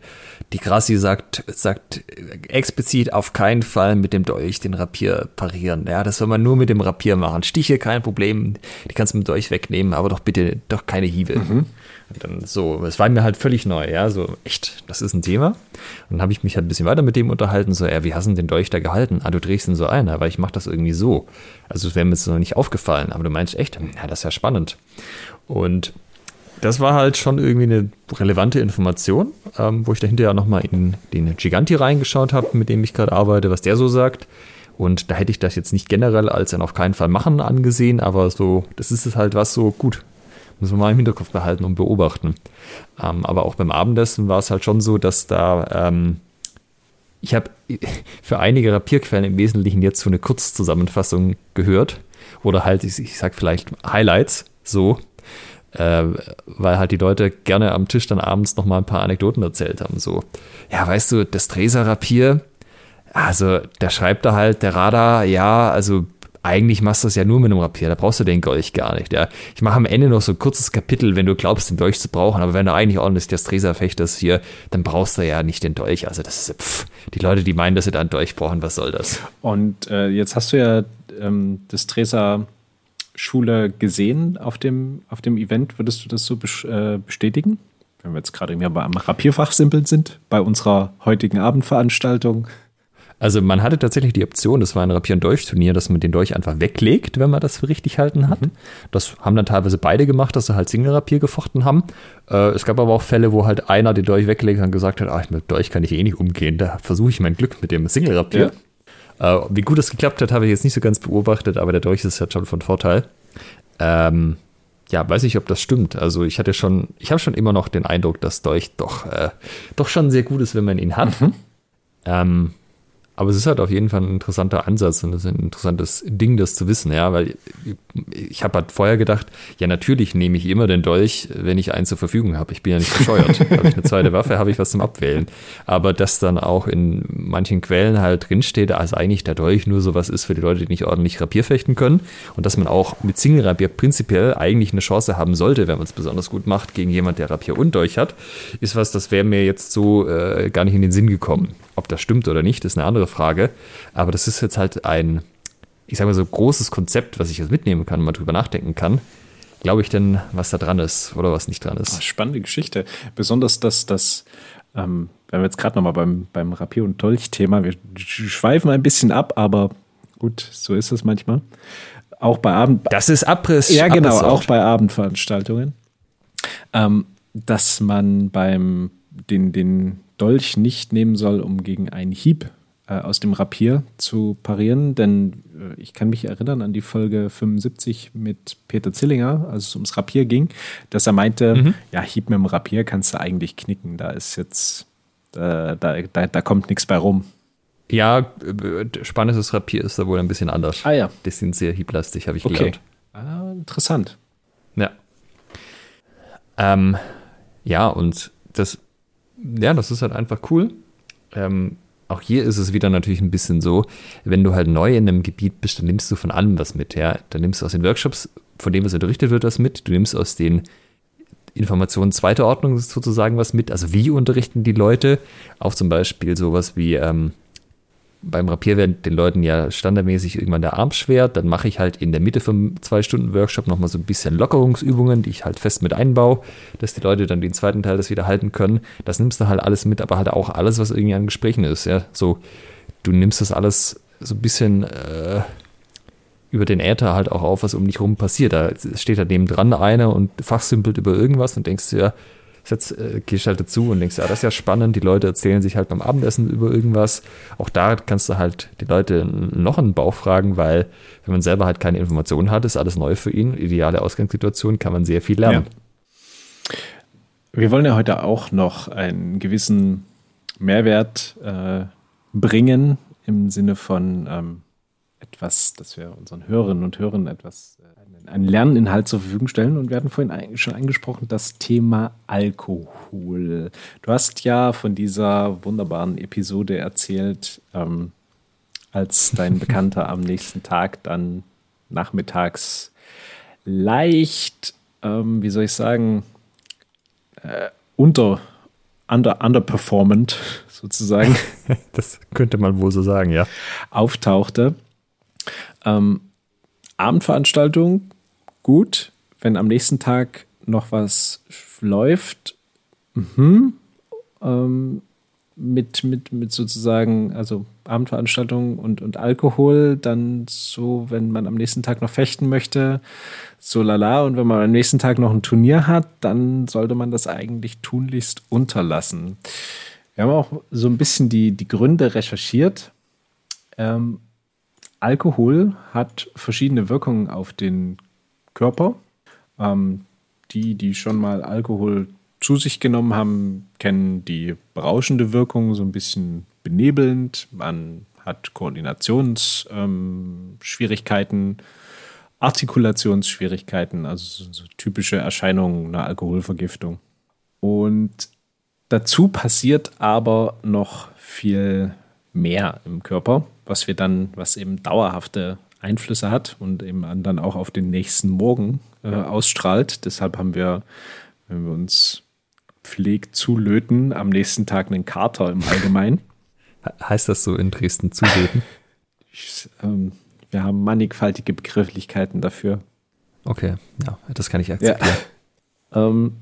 Die Grassi sagt, sagt explizit auf keinen Fall mit dem Dolch den Rapier parieren. Ja, das soll man nur mit dem Rapier machen. Stiche, kein Problem. Die kannst du mit dem Dolch wegnehmen, aber doch bitte doch keine Hiebe. Mhm. Dann so, es war mir halt völlig neu, ja, so echt, das ist ein Thema. Und dann habe ich mich halt ein bisschen weiter mit dem unterhalten, so, ja, wie hast du den Dolch da gehalten? Ah, du drehst ihn so ein, aber ich mache das irgendwie so. Also es wäre mir jetzt noch nicht aufgefallen, aber du meinst echt, ja, das ist ja spannend. Und das war halt schon irgendwie eine relevante Information, ähm, wo ich dahinter ja nochmal in den Giganti reingeschaut habe, mit dem ich gerade arbeite, was der so sagt. Und da hätte ich das jetzt nicht generell als ein auf keinen Fall machen angesehen, aber so, das ist es halt was so gut. Muss man mal im Hinterkopf behalten und beobachten. Ähm, aber auch beim Abendessen war es halt schon so, dass da ähm, ich habe für einige Rapierquellen im Wesentlichen jetzt so eine Kurzzusammenfassung gehört. Oder halt, ich, ich sag vielleicht Highlights, so. Äh, weil halt die Leute gerne am Tisch dann abends nochmal ein paar Anekdoten erzählt haben. So, ja, weißt du, das Treser-Rapier, also der schreibt da halt, der Radar, ja, also eigentlich machst du das ja nur mit einem Rapier, da brauchst du den Dolch gar nicht. Ja. Ich mache am Ende noch so ein kurzes Kapitel, wenn du glaubst, den Dolch zu brauchen, aber wenn du eigentlich ordentlich das Stresa fechtest hier, dann brauchst du ja nicht den Dolch. Also das ist, pff, die Leute, die meinen, dass sie da einen Dolch brauchen, was soll das? Und äh, jetzt hast du ja ähm, das Stresa Schule gesehen auf dem, auf dem Event. Würdest du das so äh, bestätigen? Wenn wir jetzt gerade am Rapierfach simpeln sind, bei unserer heutigen Abendveranstaltung. Also man hatte tatsächlich die Option, das war ein Rapier- und Dolch-Turnier, dass man den Dolch einfach weglegt, wenn man das für richtig halten hat. Mhm. Das haben dann teilweise beide gemacht, dass sie halt Single-Rapier gefochten haben. Äh, es gab aber auch Fälle, wo halt einer den Dolch weggelegt hat und gesagt hat, ach, mit Dolch kann ich eh nicht umgehen, da versuche ich mein Glück mit dem Single-Rapier. Ja. Äh, wie gut das geklappt hat, habe ich jetzt nicht so ganz beobachtet, aber der Dolch ist halt schon von Vorteil. Ähm, ja, weiß ich, ob das stimmt. Also ich hatte schon, ich habe schon immer noch den Eindruck, dass Dolch doch, äh, doch schon sehr gut ist, wenn man ihn hat. Mhm. Ähm, aber es ist halt auf jeden Fall ein interessanter Ansatz und es ist ein interessantes Ding, das zu wissen, ja, weil ich habe halt vorher gedacht, ja, natürlich nehme ich immer den Dolch, wenn ich einen zur Verfügung habe. Ich bin ja nicht bescheuert. [laughs] habe ich eine zweite Waffe, habe ich was zum Abwählen. Aber dass dann auch in manchen Quellen halt drinsteht, als eigentlich der Dolch nur sowas ist für die Leute, die nicht ordentlich Rapier fechten können und dass man auch mit Single Rapier prinzipiell eigentlich eine Chance haben sollte, wenn man es besonders gut macht, gegen jemand, der Rapier und Dolch hat, ist was, das wäre mir jetzt so äh, gar nicht in den Sinn gekommen. Ob das stimmt oder nicht, ist eine andere Frage. Aber das ist jetzt halt ein, ich sage mal so, großes Konzept, was ich jetzt mitnehmen kann und mal drüber nachdenken kann. Glaube ich denn, was da dran ist oder was nicht dran ist? Spannende Geschichte. Besonders, dass das ähm, wenn wir jetzt gerade nochmal beim, beim Rapier- und Dolch-Thema, wir schweifen ein bisschen ab, aber gut, so ist es manchmal. Auch bei Abend. Das ist Abriss. Ja, genau, Abriss auch bei Abendveranstaltungen. Ähm, dass man beim den, den Dolch nicht nehmen soll, um gegen einen Hieb äh, aus dem Rapier zu parieren, denn äh, ich kann mich erinnern an die Folge 75 mit Peter Zillinger, als es ums Rapier ging, dass er meinte, mhm. ja, Hieb mit dem Rapier kannst du eigentlich knicken, da ist jetzt, äh, da, da, da kommt nichts bei rum. Ja, spanisches Rapier ist da wohl ein bisschen anders. Ah ja. Die sind sehr hieblastig, habe ich okay. gelernt. Ah, interessant. Ja. Ähm, ja, und das, ja, das ist halt einfach cool. Ähm, auch hier ist es wieder natürlich ein bisschen so, wenn du halt neu in einem Gebiet bist, dann nimmst du von allem was mit. Ja? Dann nimmst du aus den Workshops, von dem was unterrichtet wird, was mit. Du nimmst aus den Informationen zweiter Ordnung sozusagen was mit. Also wie unterrichten die Leute? Auch zum Beispiel sowas wie ähm, beim Rapier werden den Leuten ja standardmäßig irgendwann der Arm schwer. Dann mache ich halt in der Mitte vom zwei Stunden Workshop nochmal so ein bisschen Lockerungsübungen, die ich halt fest mit einbaue, dass die Leute dann den zweiten Teil das wieder halten können. Das nimmst du halt alles mit, aber halt auch alles, was irgendwie an Gesprächen ist. Ja, so du nimmst das alles so ein bisschen äh, über den Äther halt auch auf, was um dich rum passiert. Da steht da neben dran einer und fachsimpelt über irgendwas und denkst dir, ja, Jetzt äh, gehst halt dazu und denkst, ja, das ist ja spannend. Die Leute erzählen sich halt beim Abendessen über irgendwas. Auch da kannst du halt die Leute noch einen Bauch fragen, weil wenn man selber halt keine Informationen hat, ist alles neu für ihn. Ideale Ausgangssituation, kann man sehr viel lernen. Ja. Wir wollen ja heute auch noch einen gewissen Mehrwert äh, bringen im Sinne von ähm, etwas, dass wir unseren Hörerinnen und Hörern etwas äh, einen Lerninhalt zur Verfügung stellen. Und wir hatten vorhin schon angesprochen, das Thema Alkohol. Du hast ja von dieser wunderbaren Episode erzählt, ähm, als dein [laughs] Bekannter am nächsten Tag dann nachmittags leicht, ähm, wie soll ich sagen, äh, unter, under, underperformant [laughs] sozusagen. [laughs] das könnte man wohl so sagen, ja. Auftauchte. Ähm, Abendveranstaltung gut. Wenn am nächsten Tag noch was läuft, mhm. ähm, mit, mit, mit sozusagen, also Abendveranstaltungen und, und Alkohol, dann so, wenn man am nächsten Tag noch fechten möchte, so lala. Und wenn man am nächsten Tag noch ein Turnier hat, dann sollte man das eigentlich tunlichst unterlassen. Wir haben auch so ein bisschen die, die Gründe recherchiert. Ähm, Alkohol hat verschiedene Wirkungen auf den Körper. Ähm, die, die schon mal Alkohol zu sich genommen haben, kennen die berauschende Wirkung, so ein bisschen benebelnd. Man hat Koordinationsschwierigkeiten, ähm, Artikulationsschwierigkeiten, also so typische Erscheinungen einer Alkoholvergiftung. Und dazu passiert aber noch viel mehr im Körper, was wir dann, was eben dauerhafte Einflüsse hat und eben dann auch auf den nächsten Morgen äh, ausstrahlt. Deshalb haben wir, wenn wir uns pflegt zu löten, am nächsten Tag einen Kater im Allgemeinen. Heißt das so in Dresden zulöten? Ich, ähm, wir haben mannigfaltige Begrifflichkeiten dafür. Okay, ja, das kann ich akzeptieren. Ja. [laughs] Ähm,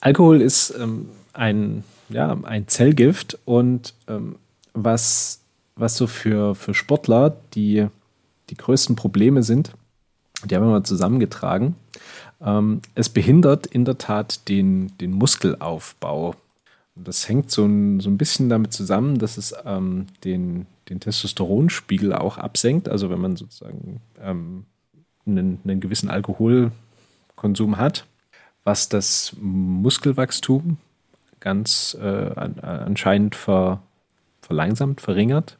Alkohol ist ähm, ein, ja, ein Zellgift und ähm, was, was so für, für Sportler, die die größten Probleme sind, die haben wir mal zusammengetragen. Ähm, es behindert in der Tat den, den Muskelaufbau. Und das hängt so ein, so ein bisschen damit zusammen, dass es ähm, den, den Testosteronspiegel auch absenkt. Also wenn man sozusagen ähm, einen, einen gewissen Alkoholkonsum hat, was das Muskelwachstum ganz äh, anscheinend ver, verlangsamt, verringert.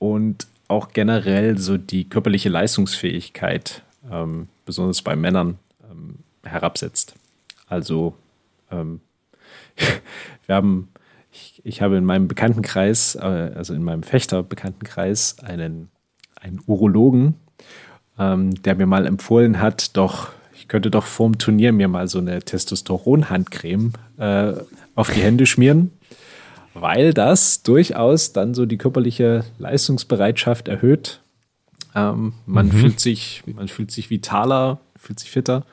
Und auch generell so die körperliche Leistungsfähigkeit, ähm, besonders bei Männern, ähm, herabsetzt. Also ähm, [laughs] wir haben, ich, ich, habe in meinem Bekanntenkreis, äh, also in meinem Fechter-Bekanntenkreis, einen, einen Urologen, ähm, der mir mal empfohlen hat, doch, ich könnte doch vorm Turnier mir mal so eine Testosteron-Handcreme äh, auf die Hände schmieren weil das durchaus dann so die körperliche Leistungsbereitschaft erhöht. Ähm, man mhm. fühlt sich, man fühlt sich vitaler, fühlt sich fitter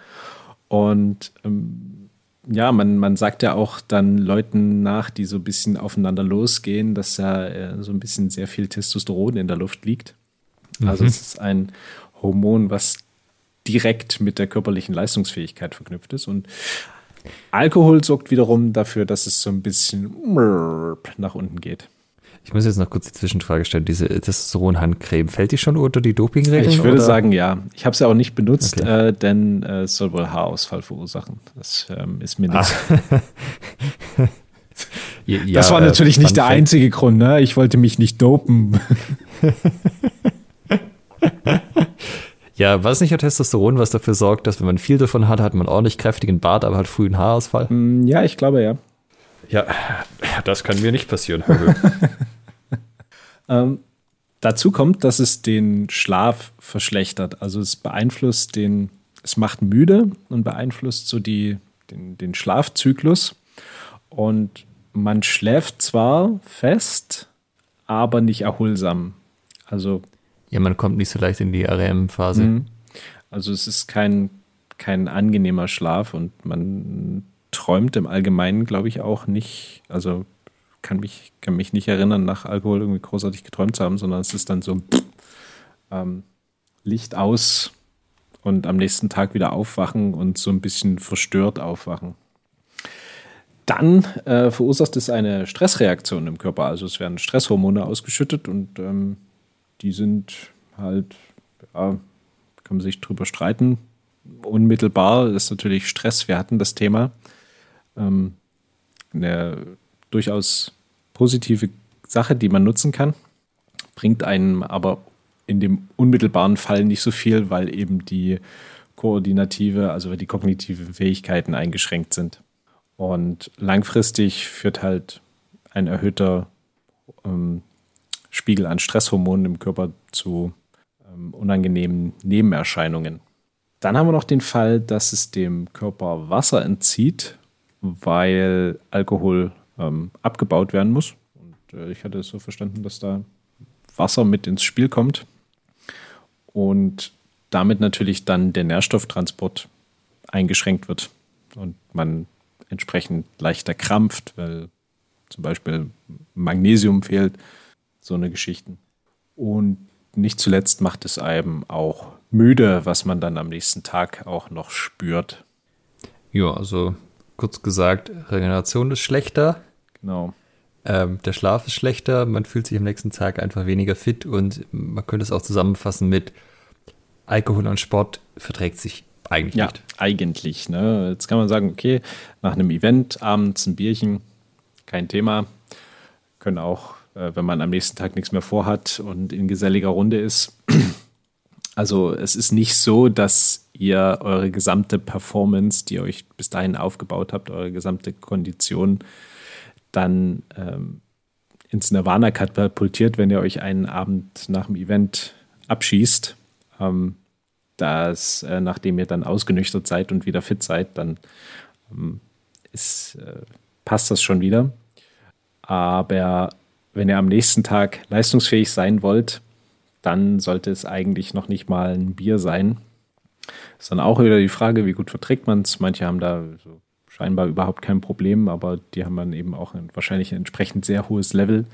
und ähm, ja, man, man sagt ja auch dann Leuten nach, die so ein bisschen aufeinander losgehen, dass ja äh, so ein bisschen sehr viel Testosteron in der Luft liegt. Also Mhm. es ist ein Hormon, was direkt mit der körperlichen Leistungsfähigkeit verknüpft ist. Und Alkohol sorgt wiederum dafür, dass es so ein bisschen nach unten geht. Ich muss jetzt noch kurz die Zwischenfrage stellen. Diese Testosteron-Handcreme, fällt die schon unter die Dopingregeln? Ich würde oder? sagen, ja. Ich habe es ja auch nicht benutzt, Okay. äh, denn äh, es soll wohl Haarausfall verursachen. Das ähm, ist mir nichts. Ja, das war äh, natürlich nicht Fun der einzige Grund. Ne? Ich wollte mich nicht dopen. Ja, war es nicht ja Testosteron, was dafür sorgt, dass wenn man viel davon hat, hat man ordentlich kräftigen Bart, aber hat frühen Haarausfall? Hm, ja, ich glaube ja. Ja, das kann mir nicht passieren. [laughs] Ähm, dazu kommt, dass es den Schlaf verschlechtert. Also es beeinflusst den, es macht müde und beeinflusst so die, den, den Schlafzyklus. Und man schläft zwar fest, aber nicht erholsam. Also, ja, man kommt nicht so leicht in die REM-Phase. Mhm. also es ist kein, kein angenehmer Schlaf und man träumt im Allgemeinen, glaube ich, auch nicht. Also kann mich, kann mich nicht erinnern, nach Alkohol irgendwie großartig geträumt zu haben, sondern es ist dann so ähm, Licht aus und am nächsten Tag wieder aufwachen und so ein bisschen verstört aufwachen. Dann äh, verursacht es eine Stressreaktion im Körper. Also es werden Stresshormone ausgeschüttet und ähm, die sind halt, ja, kann man sich drüber streiten. Unmittelbar ist natürlich Stress. Wir hatten das Thema. Ähm, eine durchaus positive Sache, die man nutzen kann, bringt einem aber in dem unmittelbaren Fall nicht so viel, weil eben die koordinative, also die kognitive Fähigkeiten eingeschränkt sind. Und langfristig führt halt ein erhöhter ähm, Spiegel an Stresshormonen im Körper zu ähm, unangenehmen Nebenerscheinungen. Dann haben wir noch den Fall, dass es dem Körper Wasser entzieht, weil Alkohol ähm, abgebaut werden muss. Und äh, ich hatte es so verstanden, dass da Wasser mit ins Spiel kommt und damit natürlich dann der Nährstofftransport eingeschränkt wird und man entsprechend leichter krampft, weil zum Beispiel Magnesium fehlt, so eine Geschichten. Und nicht zuletzt macht es einem auch müde, was man dann am nächsten Tag auch noch spürt. Ja, also kurz gesagt, Regeneration ist schlechter, Genau. ähm, der Schlaf ist schlechter, man fühlt sich am nächsten Tag einfach weniger fit und man könnte es auch zusammenfassen mit Alkohol und Sport verträgt sich eigentlich Ja, nicht. eigentlich. Ne? Jetzt kann man sagen, okay, nach einem Event abends ein Bierchen, kein Thema. Können auch, wenn man am nächsten Tag nichts mehr vorhat und in geselliger Runde ist. [clears throat] Also es ist nicht so, dass ihr eure gesamte Performance, die ihr euch bis dahin aufgebaut habt, eure gesamte Kondition dann ähm, ins Nirvana katapultiert, wenn ihr euch einen Abend nach dem Event abschießt. Ähm, dass äh, nachdem ihr dann ausgenüchtert seid und wieder fit seid, dann ähm, ist, äh, passt das schon wieder. Aber wenn ihr am nächsten Tag leistungsfähig sein wollt, dann sollte es eigentlich noch nicht mal ein Bier sein. Ist dann auch wieder die Frage, wie gut verträgt man es. Manche haben da so scheinbar überhaupt kein Problem, aber die haben dann eben auch ein, wahrscheinlich ein entsprechend sehr hohes Level.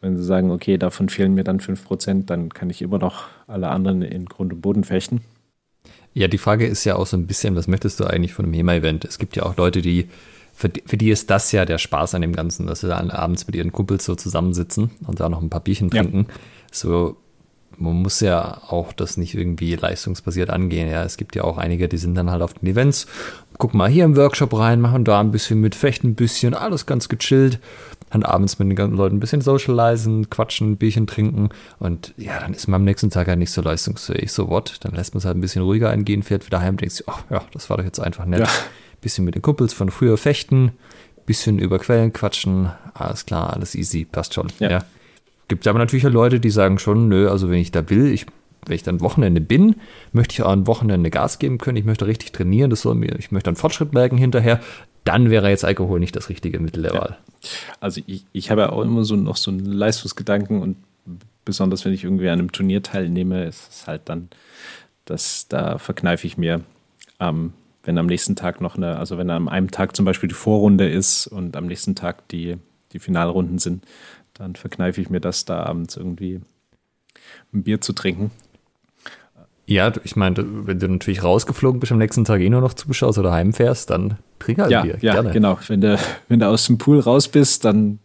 Wenn sie sagen, okay, davon fehlen mir dann 5%, dann kann ich immer noch alle anderen in Grund und Boden fechten. Ja, die Frage ist ja auch so ein bisschen, was möchtest du eigentlich von einem HEMA-Event? Es gibt ja auch Leute, die, für, die- für die ist das ja der Spaß an dem Ganzen, dass sie dann abends mit ihren Kumpels so zusammensitzen und da noch ein paar Bierchen Ja. trinken. So, man muss ja auch das nicht irgendwie leistungsbasiert angehen. Ja, es gibt ja auch einige, die sind dann halt auf den Events, gucken mal hier im Workshop rein, machen da ein bisschen mit, fechten ein bisschen, alles ganz gechillt. Dann abends mit den ganzen Leuten ein bisschen socialisen, quatschen, ein Bierchen trinken und ja, dann ist man am nächsten Tag halt nicht so leistungsfähig. So what? Dann lässt man es halt ein bisschen ruhiger angehen, fährt wieder heim, denkt sich, ach ja, das war doch jetzt einfach nett. Ja. Bisschen mit den Kumpels von früher fechten, bisschen über Quellen quatschen, alles klar, alles easy, passt schon. Ja. Ja. Gibt aber natürlich auch Leute, die sagen schon, nö, also wenn ich da will, ich, wenn ich dann Wochenende bin, möchte ich auch ein Wochenende Gas geben können, ich möchte richtig trainieren, das soll mir, ich möchte einen Fortschritt merken hinterher, dann wäre jetzt Alkohol nicht das richtige Mittel der Wahl. Also ich, ich habe ja auch immer so noch so einen Leistungsgedanken und besonders wenn ich irgendwie an einem Turnier teilnehme, ist es halt dann, dass da verkneife ich mir am wenn am nächsten Tag noch eine, also wenn am einem Tag zum Beispiel die Vorrunde ist und am nächsten Tag die, die Finalrunden sind, dann verkneife ich mir das da abends irgendwie ein Bier zu trinken. Ja, ich meine, wenn du natürlich rausgeflogen bist, am nächsten Tag eh nur noch zuschaust oder heimfährst, dann trink halt ja, Bier. Ja, Gerne. genau. Wenn du, wenn du aus dem Pool raus bist, dann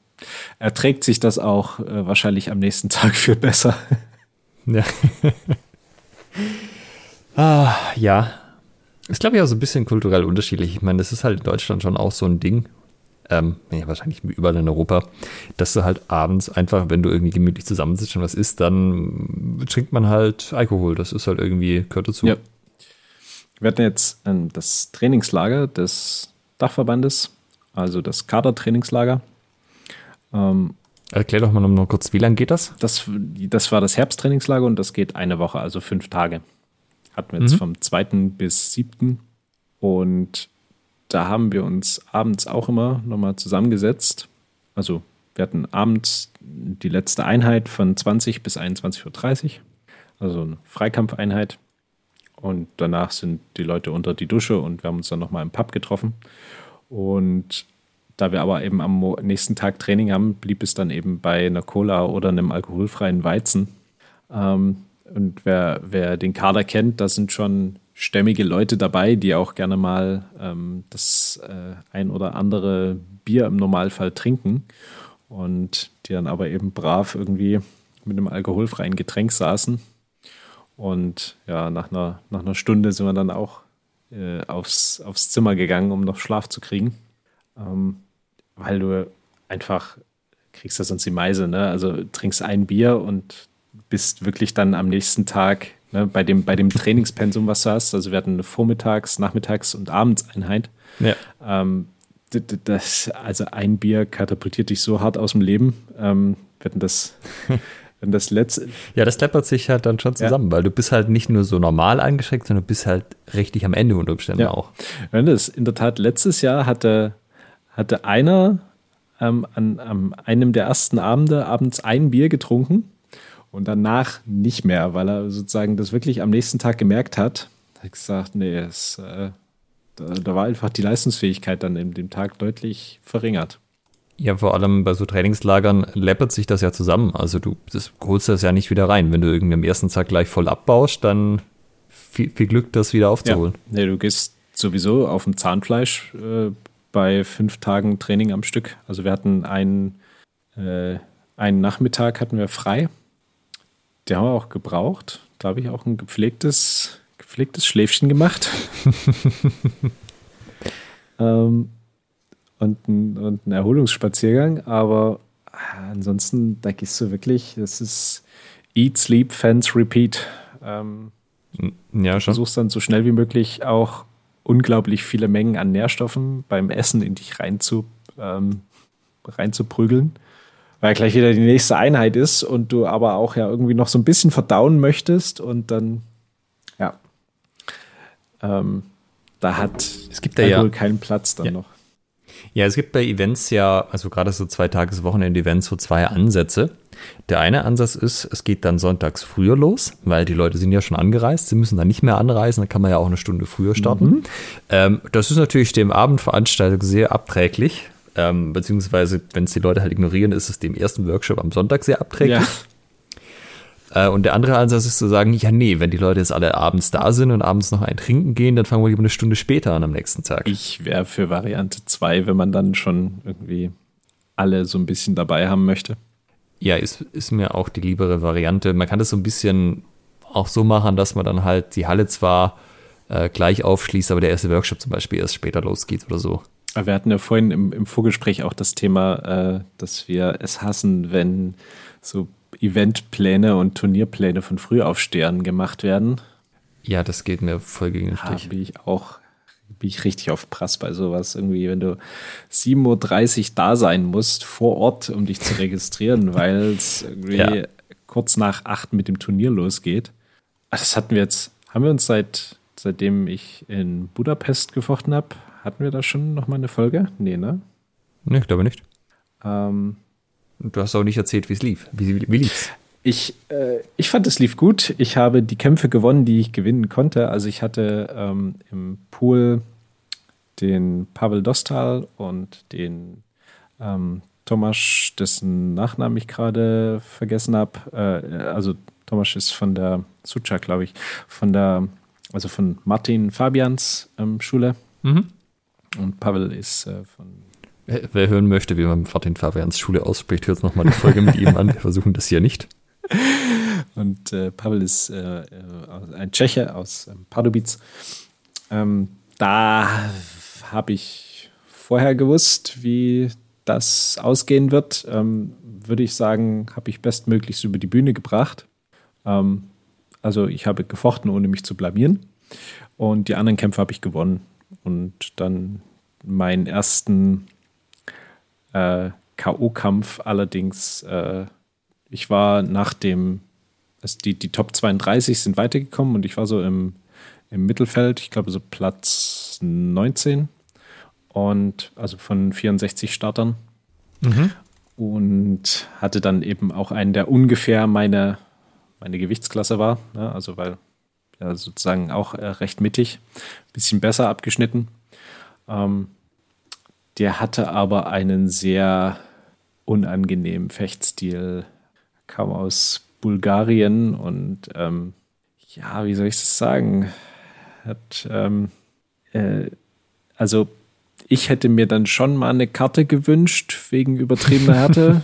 erträgt sich das auch äh, wahrscheinlich am nächsten Tag viel besser. Ja. [laughs] ah, ja. Ist, glaube ich, auch so ein bisschen kulturell unterschiedlich. Ich meine, das ist halt in Deutschland schon auch so ein Ding. Ähm, ja, wahrscheinlich überall in Europa, dass du halt abends einfach, wenn du irgendwie gemütlich zusammensitzt und was isst, dann trinkt man halt Alkohol. Das ist halt irgendwie, gehört dazu. Ja. Wir hatten jetzt ähm, das Trainingslager des Dachverbandes, also das Kadertrainingslager. Ähm, Erklär doch mal noch kurz, wie lange geht das? das? Das war das Herbsttrainingslager und das geht eine Woche, also fünf Tage. Hatten wir jetzt mhm. vom 2. bis 7. Und da haben wir uns abends auch immer nochmal zusammengesetzt. Also wir hatten abends die letzte Einheit von 20 bis 21.30 Uhr. Also eine Freikampfeinheit. Und danach sind die Leute unter die Dusche und wir haben uns dann nochmal im Pub getroffen. Und da wir aber eben am nächsten Tag Training haben, blieb es dann eben bei einer Cola oder einem alkoholfreien Weizen. Ähm, und wer, wer den Kader kennt, da sind schon stämmige Leute dabei, die auch gerne mal ähm, das äh, ein oder andere Bier im Normalfall trinken und die dann aber eben brav irgendwie mit einem alkoholfreien Getränk saßen. Und ja, nach einer, nach einer Stunde sind wir dann auch äh, aufs, aufs Zimmer gegangen, um noch Schlaf zu kriegen. Ähm, weil du einfach kriegst ja sonst die Meise, ne? Also trinkst ein Bier und bist wirklich dann am nächsten Tag ne, bei, dem, bei dem Trainingspensum, was du hast. Also wir hatten eine Vormittags-, Nachmittags- und Abendseinheit. Ja. Ähm, das, also ein Bier katapultiert dich so hart aus dem Leben. Ähm, wir hatten das. Wenn das [laughs] letzte. Ja, das läppert sich halt dann schon zusammen, ja. weil du bist halt nicht nur so normal eingeschränkt, sondern du bist halt richtig am Ende unter Umständen ja. auch. Wenn das in der Tat letztes Jahr hatte hatte einer ähm, an, an einem der ersten Abende abends ein Bier getrunken und danach nicht mehr, weil er sozusagen das wirklich am nächsten Tag gemerkt hat. Er hat gesagt, nee, es, äh, da, da, war einfach die Leistungsfähigkeit dann in dem Tag deutlich verringert. Ja, vor allem bei so Trainingslagern läppert sich das ja zusammen. Also du das, holst das ja nicht wieder rein. Wenn du irgendwie am ersten Tag gleich voll abbaust, dann viel, viel Glück, das wieder aufzuholen. Ja. Nee, du gehst sowieso auf dem Zahnfleisch äh, bei fünf Tagen Training am Stück. Also wir hatten einen, äh, einen Nachmittag hatten wir frei. Den haben wir auch gebraucht. Da habe ich auch ein gepflegtes, gepflegtes Schläfchen gemacht. [laughs] ähm, und, ein, und ein Erholungsspaziergang. Aber äh, ansonsten, da gehst du wirklich, das ist Eat, Sleep, Fans, Repeat. Ähm, ja, schon. Versuchst dann so schnell wie möglich auch unglaublich viele Mengen an Nährstoffen beim Essen in dich rein zu, ähm, reinzuprügeln, weil gleich wieder die nächste Einheit ist und du aber auch ja irgendwie noch so ein bisschen verdauen möchtest und dann, ja, ähm, da hat es gibt da ja keinen Platz dann ja. noch. Ja, es gibt bei Events ja, also gerade so zwei Tageswochenende-Events, so zwei Ansätze. Der eine Ansatz ist, es geht dann sonntags früher los, weil die Leute sind ja schon angereist, sie müssen dann nicht mehr anreisen, dann kann man ja auch eine Stunde früher starten. Mhm. Ähm, das ist natürlich dem Abendveranstaltung sehr abträglich, ähm, beziehungsweise wenn es die Leute halt ignorieren, ist es dem ersten Workshop am Sonntag sehr abträglich. Ja. Äh, und der andere Ansatz ist zu sagen, ja nee, wenn die Leute jetzt alle abends da sind und abends noch ein Trinken gehen, dann fangen wir lieber eine Stunde später an am nächsten Tag. Ich wäre für Variante 2, wenn man dann schon irgendwie alle so ein bisschen dabei haben möchte. Ja, ist, ist mir auch die liebere Variante. Man kann das so ein bisschen auch so machen, dass man dann halt die Halle zwar äh, gleich aufschließt, aber der erste Workshop zum Beispiel erst später losgeht oder so. Wir hatten ja vorhin im, im Vorgespräch auch das Thema, äh, dass wir es hassen, wenn so Eventpläne und Turnierpläne von Frühaufstehern gemacht werden. Ja, das geht mir voll gegen den Strich. Da bin ich auch bin ich richtig auf Prass bei sowas. Irgendwie, wenn du 7.30 Uhr da sein musst vor Ort, um dich zu registrieren, [laughs] weil es irgendwie ja. kurz nach 8 mit dem Turnier losgeht. Ah, das hatten wir jetzt, haben wir uns seit, seitdem ich in Budapest gefochten habe, hatten wir da schon nochmal eine Folge? Nee, ne? Nee, ich glaube nicht. Ähm, du hast auch nicht erzählt, wie es lief. Wie, wie lief's? Ich, äh, ich fand, es lief gut. Ich habe die Kämpfe gewonnen, die ich gewinnen konnte. Also ich hatte ähm, im Pool den Pavel Dostal und den ähm, Tomasz, dessen Nachnamen ich gerade vergessen habe. Äh, also Tomasz ist von der Sucha, glaube ich, von der, also von Martin Fabians ähm, Schule. Mhm. Und Pavel ist äh, von. Wer hören möchte, wie man Martin Fabians Schule ausspricht, hört nochmal die Folge mit ihm an. Wir versuchen das hier nicht. [laughs] Und äh, Pavel ist äh, äh ein Tscheche aus ähm, Pardubic. Ähm, da habe ich vorher gewusst, wie das ausgehen wird. Ähm, würde ich sagen, habe ich bestmöglichst über die Bühne gebracht. Ähm, also ich habe gefochten, ohne mich zu blamieren. Und die anderen Kämpfe habe ich gewonnen. Und dann meinen ersten äh, K.O.-Kampf allerdings, äh, ich war nach dem, also die, die Top 32 sind weitergekommen und ich war so im, im Mittelfeld, ich glaube so Platz 19 und also von 64 Startern. Mhm. Und hatte dann eben auch einen, der ungefähr meine, meine Gewichtsklasse war. Ne? Also weil ja sozusagen auch äh, recht mittig, bisschen besser abgeschnitten. Ähm, der hatte aber einen sehr unangenehmen Fechtstil, kam aus Bulgarien und ähm, ja, wie soll ich das sagen? Hat ähm, äh, also ich hätte mir dann schon mal eine Karte gewünscht, wegen übertriebener Härte.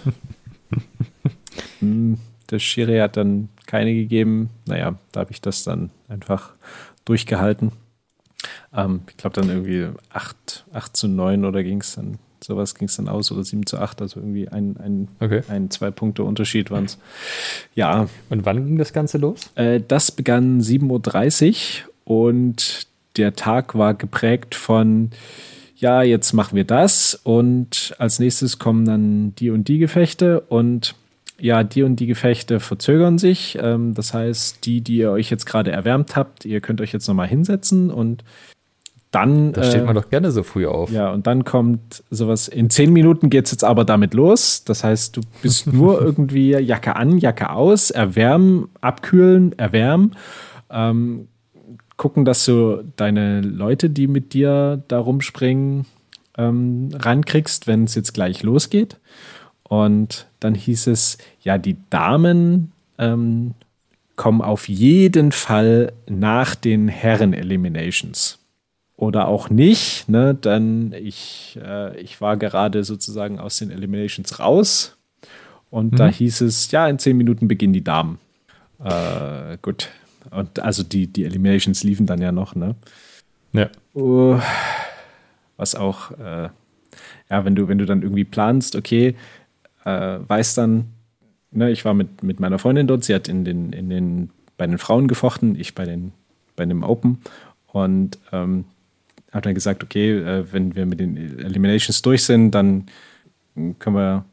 [laughs] hm, der Schiri hat dann keine gegeben. Naja, da habe ich das dann einfach durchgehalten. Ähm, ich glaube dann irgendwie 8, 8 zu 9 oder ging es dann, sowas ging es dann aus oder 7 zu 8, also irgendwie ein, ein, okay. ein zwei Punkte Unterschied waren es. Ja. Und wann ging das Ganze los? Äh, das begann 7.30 Uhr und der Tag war geprägt von ja, jetzt machen wir das und als nächstes kommen dann die und die Gefechte und ja, die und die Gefechte verzögern sich. Ähm, das heißt, die, die ihr euch jetzt gerade erwärmt habt, ihr könnt euch jetzt nochmal hinsetzen und dann. Da steht äh, man doch gerne so früh auf. Ja, und dann kommt sowas. In zehn Minuten geht es jetzt aber damit los. Das heißt, du bist [laughs] nur irgendwie Jacke an, Jacke aus, erwärmen, abkühlen, erwärmen. Ähm, gucken, dass du deine Leute, die mit dir da rumspringen, ähm, rankriegst, wenn es jetzt gleich losgeht. Und dann hieß es, ja, die Damen ähm, kommen auf jeden Fall nach den Herren-Eliminations. Oder auch nicht, ne? Denn ich, äh, ich war gerade sozusagen aus den Eliminations raus. Und mhm. da hieß es, ja, in zehn Minuten beginnen die Damen. Äh, gut, und also die, die Eliminations liefen dann ja noch, ne? Ja. Uh, was auch, äh, ja, wenn du, wenn du dann irgendwie planst, okay, äh, weißt dann, ne, ich war mit, mit meiner Freundin dort, sie hat in den, in den, bei den Frauen gefochten, ich bei den, bei dem Open und ähm, hat dann gesagt, okay, äh, wenn wir mit den Eliminations durch sind, dann können wir,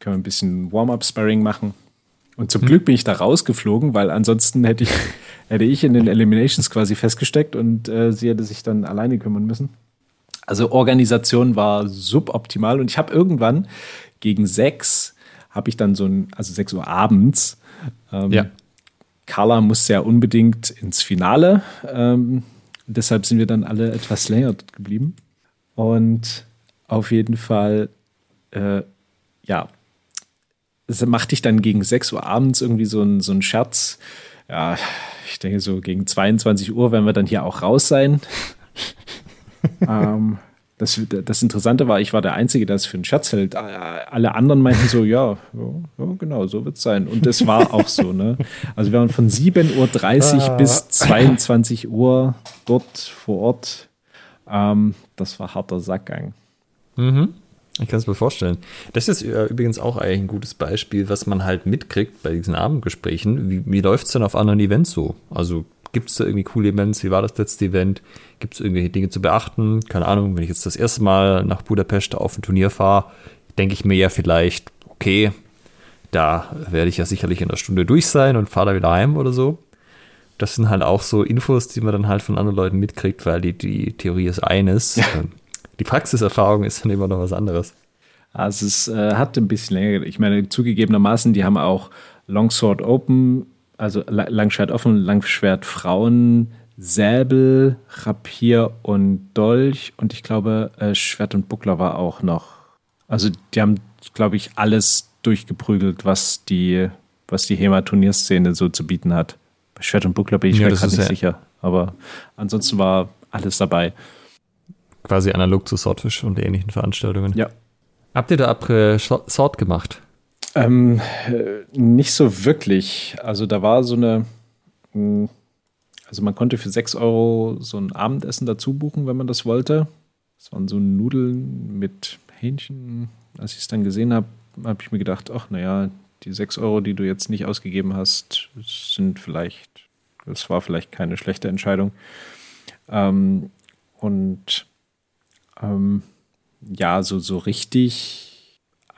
können wir ein bisschen Warm-up-Sparring machen und zum hm. Glück bin ich da rausgeflogen, weil ansonsten hätte ich, [laughs] hätte ich in den Eliminations quasi festgesteckt und äh, sie hätte sich dann alleine kümmern müssen. Also Organisation war suboptimal und ich habe irgendwann gegen sechs habe ich dann so ein, also sechs Uhr abends. Ähm, ja. Carla muss ja unbedingt ins Finale. Ähm, deshalb sind wir dann alle etwas länger dort geblieben. Und auf jeden Fall, äh, ja, machte ich dann gegen 6 Uhr abends irgendwie so ein, so ein Scherz. Ja, ich denke so gegen 22 Uhr werden wir dann hier auch raus sein. [laughs] ähm, das, das Interessante war, ich war der Einzige, der es für einen Scherz hält. Alle anderen meinten so, ja, ja, genau, so wird es sein. Und das war [laughs] auch so. Ne? Also wir waren von 7.30 Uhr ah. bis 22 Uhr dort vor Ort. Ähm, das war harter Sackgang. Mhm. Ich kann es mir vorstellen. Das ist äh, übrigens auch eigentlich ein gutes Beispiel, was man halt mitkriegt bei diesen Abendgesprächen. Wie, wie läuft es denn auf anderen Events so? Also gibt es da irgendwie coole Events? Wie war das letzte Event? Gibt es irgendwelche Dinge zu beachten? Keine Ahnung, wenn ich jetzt das erste Mal nach Budapest auf ein Turnier fahre, denke ich mir ja vielleicht, okay, da werde ich ja sicherlich in einer Stunde durch sein und fahre da wieder heim oder so. Das sind halt auch so Infos, die man dann halt von anderen Leuten mitkriegt, weil die, die Theorie ist eines. Ja. Die Praxiserfahrung ist dann immer noch was anderes. Also es äh, hat ein bisschen länger. Ich meine, zugegebenermaßen, die haben auch Longsword Open, also Langschwert offen, Langschwert Frauen, Säbel, Rapier und Dolch und ich glaube, äh, Schwert und Buckler war auch noch. Also die haben, glaube ich, alles durchgeprügelt, was die, was die HEMA-Turnierszene so zu bieten hat. Bei Schwert und Buckler bin ich ja, mir gerade nicht ja sicher, aber ansonsten war alles dabei. Quasi analog zu Swordfish und ähnlichen Veranstaltungen. Ja. Habt ihr da Après Sword gemacht? Ähm, äh, nicht so wirklich. Also da war so eine, hm, also man konnte für 6 Euro so ein Abendessen dazu buchen, wenn man das wollte. Das waren so Nudeln mit Hähnchen. Als ich es dann gesehen habe, habe ich mir gedacht, ach naja, die 6 Euro, die du jetzt nicht ausgegeben hast, sind vielleicht, das war vielleicht keine schlechte Entscheidung. Ähm, und ähm, ja, so, so richtig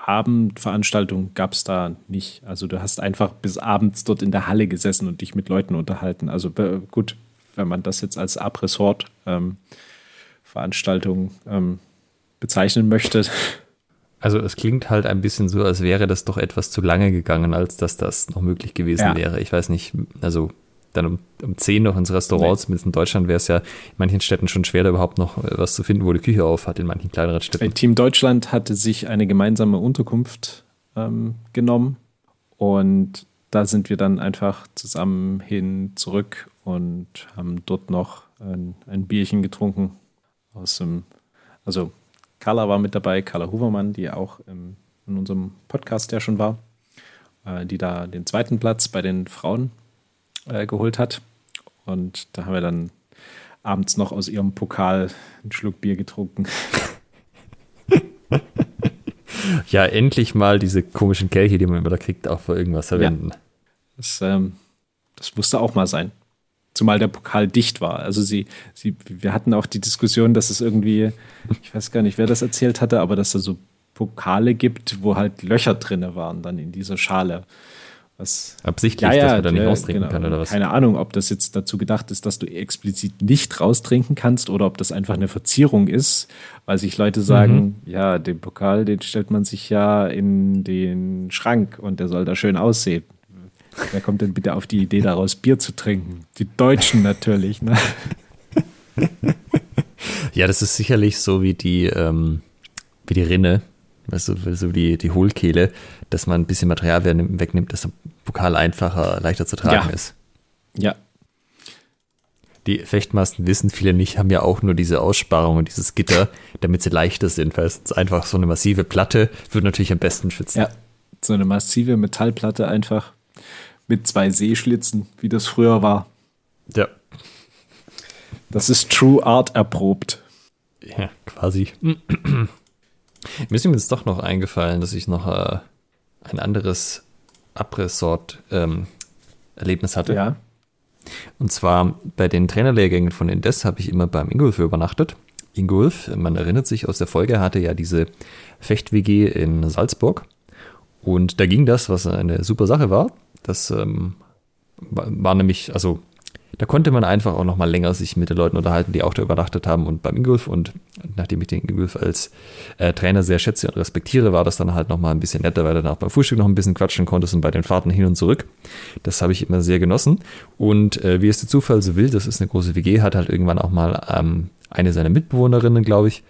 Abendveranstaltung gab es da nicht. Also du hast einfach bis abends dort in der Halle gesessen und dich mit Leuten unterhalten. Also gut, wenn man das jetzt als Abressort ähm, ähm, bezeichnen möchte. [laughs] Also es klingt halt ein bisschen so, als wäre das doch etwas zu lange gegangen, als dass das noch möglich gewesen ja. wäre. Ich weiß nicht, also dann um, um 10 noch ins Restaurant, nee. zumindest in Deutschland wäre es ja in manchen Städten schon schwer, da überhaupt noch äh, was zu finden, wo die Küche auf hat, in manchen kleineren Städten. Team Deutschland hatte sich eine gemeinsame Unterkunft ähm, genommen und da sind wir dann einfach zusammen hin, zurück und haben dort noch ein, ein Bierchen getrunken aus dem, also Carla war mit dabei, Carla Hubermann, die auch im, in unserem Podcast ja schon war, äh, die da den zweiten Platz bei den Frauen äh, geholt hat. Und da haben wir dann abends noch aus ihrem Pokal einen Schluck Bier getrunken. [laughs] ja, endlich mal diese komischen Kelche, die man immer da kriegt, auch für irgendwas verwenden. Ja. Das, ähm, das musste auch mal sein. Zumal der Pokal dicht war. Also sie, sie, wir hatten auch die Diskussion, dass es irgendwie, ich weiß gar nicht, wer das erzählt hatte, aber dass da so Pokale gibt, wo halt Löcher drin waren dann in dieser Schale. Was, Absichtlich, ja, ja, dass man da nicht raustrinken genau, kann oder was? Keine Ahnung, ob das jetzt dazu gedacht ist, dass du explizit nicht raustrinken kannst oder ob das einfach eine Verzierung ist, weil sich Leute sagen, mhm. ja, den Pokal, den stellt man sich ja in den Schrank und der soll da schön aussehen. Wer kommt denn bitte auf die Idee, daraus Bier zu trinken? Die Deutschen natürlich, ne? [laughs] Ja, das ist sicherlich so wie die, ähm, wie die Rinne, weißt du, so die, die Hohlkehle, dass man ein bisschen Material wegnimmt, dass der Pokal einfacher, leichter zu tragen ja. ist. Ja. Die Fechtmasten wissen viele nicht, haben ja auch nur diese Aussparung und dieses Gitter, damit sie leichter sind, weil es einfach so eine massive Platte würde natürlich am besten schützen. Ja, so eine massive Metallplatte einfach mit zwei Seeschlitzen, wie das früher war. Ja. Das ist True Art erprobt. Ja, quasi. [clears throat] Mir ist übrigens doch noch eingefallen, dass ich noch äh, ein anderes Abrissort-Erlebnis ähm, hatte. Ja. Und zwar bei den Trainerlehrgängen von Indes habe ich immer beim Ingolf übernachtet. Ingolf, man erinnert sich aus der Folge, hatte ja diese Fecht-WG in Salzburg. Und da ging das, was eine super Sache war. Das ähm, war, war nämlich, also da konnte man einfach auch noch mal länger sich mit den Leuten unterhalten, die auch da übernachtet haben und beim Ingolf. Und nachdem ich den Ingolf als äh, Trainer sehr schätze und respektiere, war das dann halt noch mal ein bisschen netter, weil du dann auch beim Frühstück noch ein bisschen quatschen konntest und bei den Fahrten hin und zurück. Das habe ich immer sehr genossen. Und äh, wie es der Zufall so will, das ist eine große WG, hat halt irgendwann auch mal ähm, eine seiner Mitbewohnerinnen, glaube ich,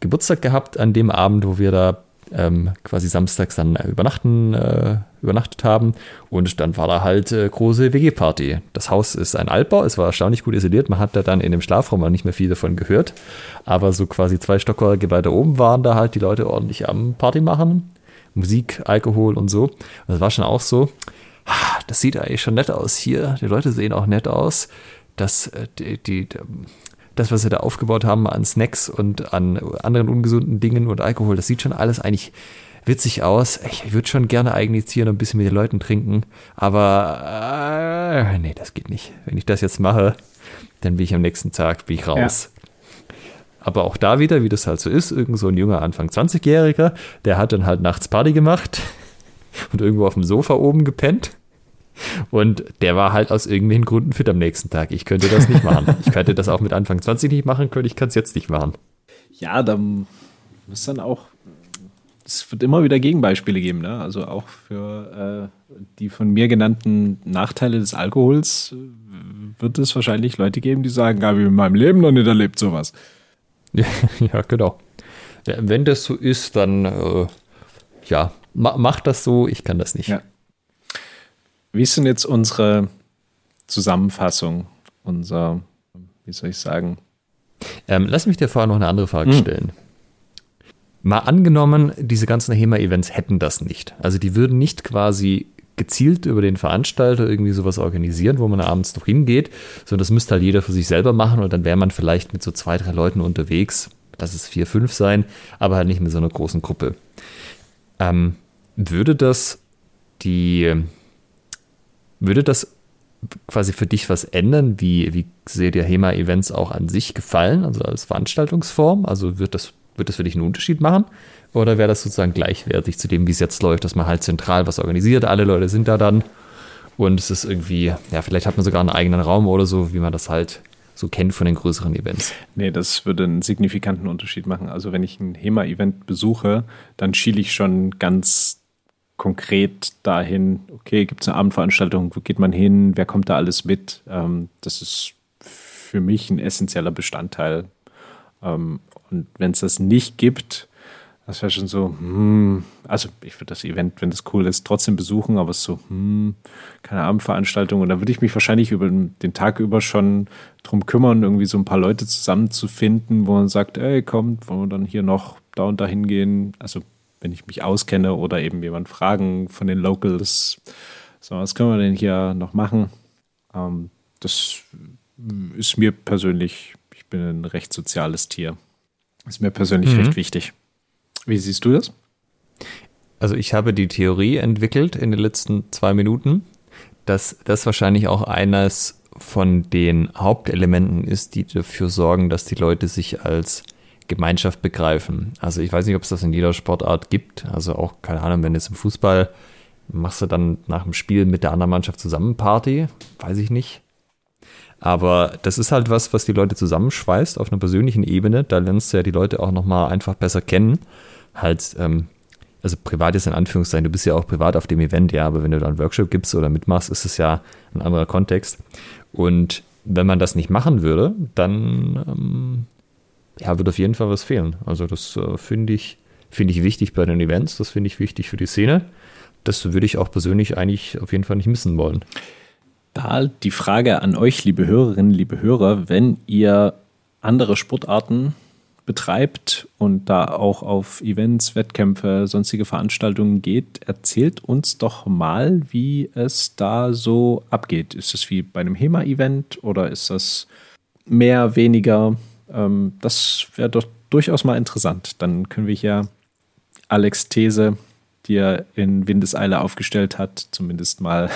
Geburtstag gehabt an dem Abend, wo wir da ähm, quasi samstags dann übernachten, äh, übernachtet haben. Und dann war da halt äh, große WG-Party. Das Haus ist ein Altbau, es war erstaunlich gut isoliert. Man hat da dann in dem Schlafraum auch nicht mehr viel davon gehört. Aber so quasi zwei Stockwerke weiter oben waren da halt die Leute ordentlich am Party machen. Musik, Alkohol und so. Und das war schon auch so. Das sieht eigentlich schon nett aus hier. Die Leute sehen auch nett aus. Das, äh, die, die, das, was sie da aufgebaut haben an Snacks und an anderen ungesunden Dingen und Alkohol, das sieht schon alles eigentlich witzig aus. Ich würde schon gerne eigentlich hier noch ein bisschen mit den Leuten trinken, aber äh, nee, das geht nicht. Wenn ich das jetzt mache, dann bin ich am nächsten Tag bin ich raus. Ja. Aber auch da wieder, wie das halt so ist, irgend so ein junger Anfang 20-Jähriger, der hat dann halt nachts Party gemacht [laughs] und irgendwo auf dem Sofa oben gepennt. Und der war halt aus irgendwelchen Gründen fit am nächsten Tag. Ich könnte das nicht machen. Ich könnte das auch mit Anfang 20 nicht machen können, ich kann es jetzt nicht machen. Ja, da muss dann auch, es wird immer wieder Gegenbeispiele geben, ne? Also auch für äh, die von mir genannten Nachteile des Alkohols äh, wird es wahrscheinlich Leute geben, die sagen, habe ich in meinem Leben noch nicht erlebt sowas. Ja, [laughs] ja genau. Ja, wenn das so ist, dann äh, ja, ma mach das so, ich kann das nicht. Ja. Wie ist denn jetzt unsere Zusammenfassung, unser, wie soll ich sagen? Ähm, lass mich dir vorher noch eine andere Frage hm. stellen. Mal angenommen, diese ganzen HEMA-Events hätten das nicht. Also die würden nicht quasi gezielt über den Veranstalter irgendwie sowas organisieren, wo man abends noch hingeht, sondern das müsste halt jeder für sich selber machen und dann wäre man vielleicht mit so zwei, drei Leuten unterwegs, lass es vier, fünf sein, aber halt nicht mit so einer großen Gruppe. Ähm, würde das die, würde das quasi für dich was ändern? Wie, wie sehr dir HEMA-Events auch an sich gefallen, also als Veranstaltungsform? Also wird das wird das für dich einen Unterschied machen? Oder wäre das sozusagen gleichwertig zu dem, wie es jetzt läuft, dass man halt zentral was organisiert, alle Leute sind da dann und es ist irgendwie, ja, vielleicht hat man sogar einen eigenen Raum oder so, wie man das halt so kennt von den größeren Events. Nee, das würde einen signifikanten Unterschied machen. Also wenn ich ein HEMA-Event besuche, dann schiele ich schon ganz konkret dahin, okay, gibt es eine Abendveranstaltung, wo geht man hin, wer kommt da alles mit? Ähm, das ist für mich ein essentieller Bestandteil. Und wenn es das nicht gibt, das wäre schon so, hm, also ich würde das Event, wenn das cool ist, trotzdem besuchen, aber es ist so, hm, keine Abendveranstaltung. Und da würde ich mich wahrscheinlich über den Tag über schon drum kümmern, irgendwie so ein paar Leute zusammenzufinden, wo man sagt, ey, kommt, wollen wir dann hier noch da und da hingehen. Also wenn ich mich auskenne oder eben jemand fragen von den Locals, so, was können wir denn hier noch machen? Ähm, das ist mir persönlich, ich bin ein recht soziales Tier. Ist mir persönlich mhm. recht wichtig. Wie siehst du das? Also ich habe die Theorie entwickelt in den letzten zwei Minuten, dass das wahrscheinlich auch eines von den Hauptelementen ist, die dafür sorgen, dass die Leute sich als Gemeinschaft begreifen. Also ich weiß nicht, ob es das in jeder Sportart gibt. Also auch, keine Ahnung, wenn jetzt im Fußball machst du dann nach dem Spiel mit der anderen Mannschaft zusammen Party, weiß ich nicht. Aber das ist halt was, was die Leute zusammenschweißt auf einer persönlichen Ebene. Da lernst du ja die Leute auch nochmal einfach besser kennen. Halt, ähm, also privat ist in Anführungszeichen, du bist ja auch privat auf dem Event, ja, aber wenn du da einen Workshop gibst oder mitmachst, ist es ja ein anderer Kontext. Und wenn man das nicht machen würde, dann ähm, ja, wird auf jeden Fall was fehlen. Also das äh, finde ich, finde ich wichtig bei den Events, das finde ich wichtig für die Szene. Das würde ich auch persönlich eigentlich auf jeden Fall nicht missen wollen. Da die Frage an euch, liebe Hörerinnen, liebe Hörer, wenn ihr andere Sportarten betreibt und da auch auf Events, Wettkämpfe, sonstige Veranstaltungen geht, erzählt uns doch mal, wie es da so abgeht. Ist es wie bei einem HEMA-Event oder ist das mehr, weniger? Ähm, das wäre doch durchaus mal interessant. Dann können wir hier Alex These, die er in Windeseile aufgestellt hat, zumindest mal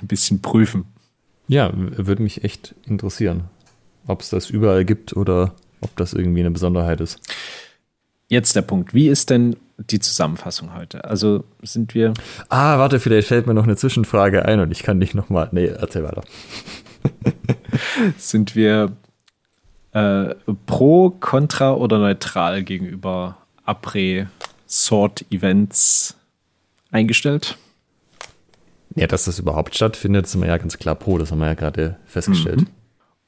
ein bisschen prüfen. Ja, würde mich echt interessieren, ob es das überall gibt oder ob das irgendwie eine Besonderheit ist. Jetzt der Punkt. Wie ist denn die Zusammenfassung heute? Also sind wir. Ah, warte, vielleicht fällt mir noch eine Zwischenfrage ein und ich kann nicht nochmal. Nee, erzähl weiter. [laughs] sind wir äh, pro, contra oder neutral gegenüber Après-Sort-Events eingestellt? Ja, dass das überhaupt stattfindet, sind wir ja ganz klar pro, das haben wir ja gerade festgestellt. Mhm.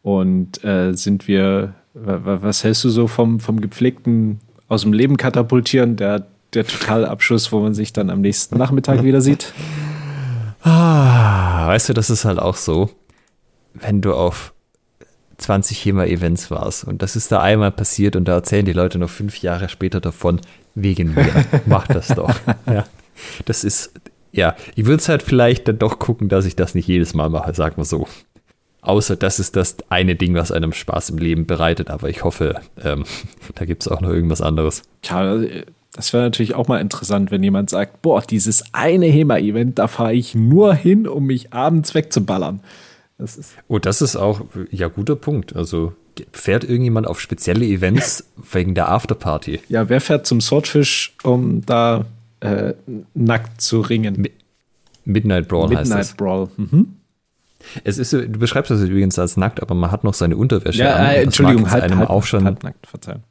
Und äh, sind wir, was hältst du so vom, vom gepflegten aus dem Leben katapultieren, der, der Totalabschuss, wo man sich dann am nächsten Nachmittag wieder sieht? Ah, weißt du, das ist halt auch so, wenn du auf 20 HEMA-Events warst und das ist da einmal passiert und da erzählen die Leute noch fünf Jahre später davon, wegen mir. [laughs] Mach das doch. ja. Das ist, ja, ich würde es halt vielleicht dann doch gucken, dass ich das nicht jedes Mal mache, sagen wir so. Außer das ist das eine Ding, was einem Spaß im Leben bereitet, aber ich hoffe, ähm, [laughs] da gibt es auch noch irgendwas anderes. Tja, das wäre natürlich auch mal interessant, wenn jemand sagt, boah, dieses eine HEMA-Event, da fahre ich nur hin, um mich abends wegzuballern. Das ist oh, das ist auch, ja, guter Punkt. Also fährt irgendjemand auf spezielle Events [laughs] wegen der Afterparty? Ja, wer fährt zum Swordfish, um da äh, nackt zu ringen. Midnight Brawl Midnight heißt es. Brawl. Mhm. Es ist, du beschreibst das übrigens als nackt, aber man hat noch seine Unterwäsche ja, an. Äh, Entschuldigung, halt, einem halt, auch schon. Halt nackt, verzeihen.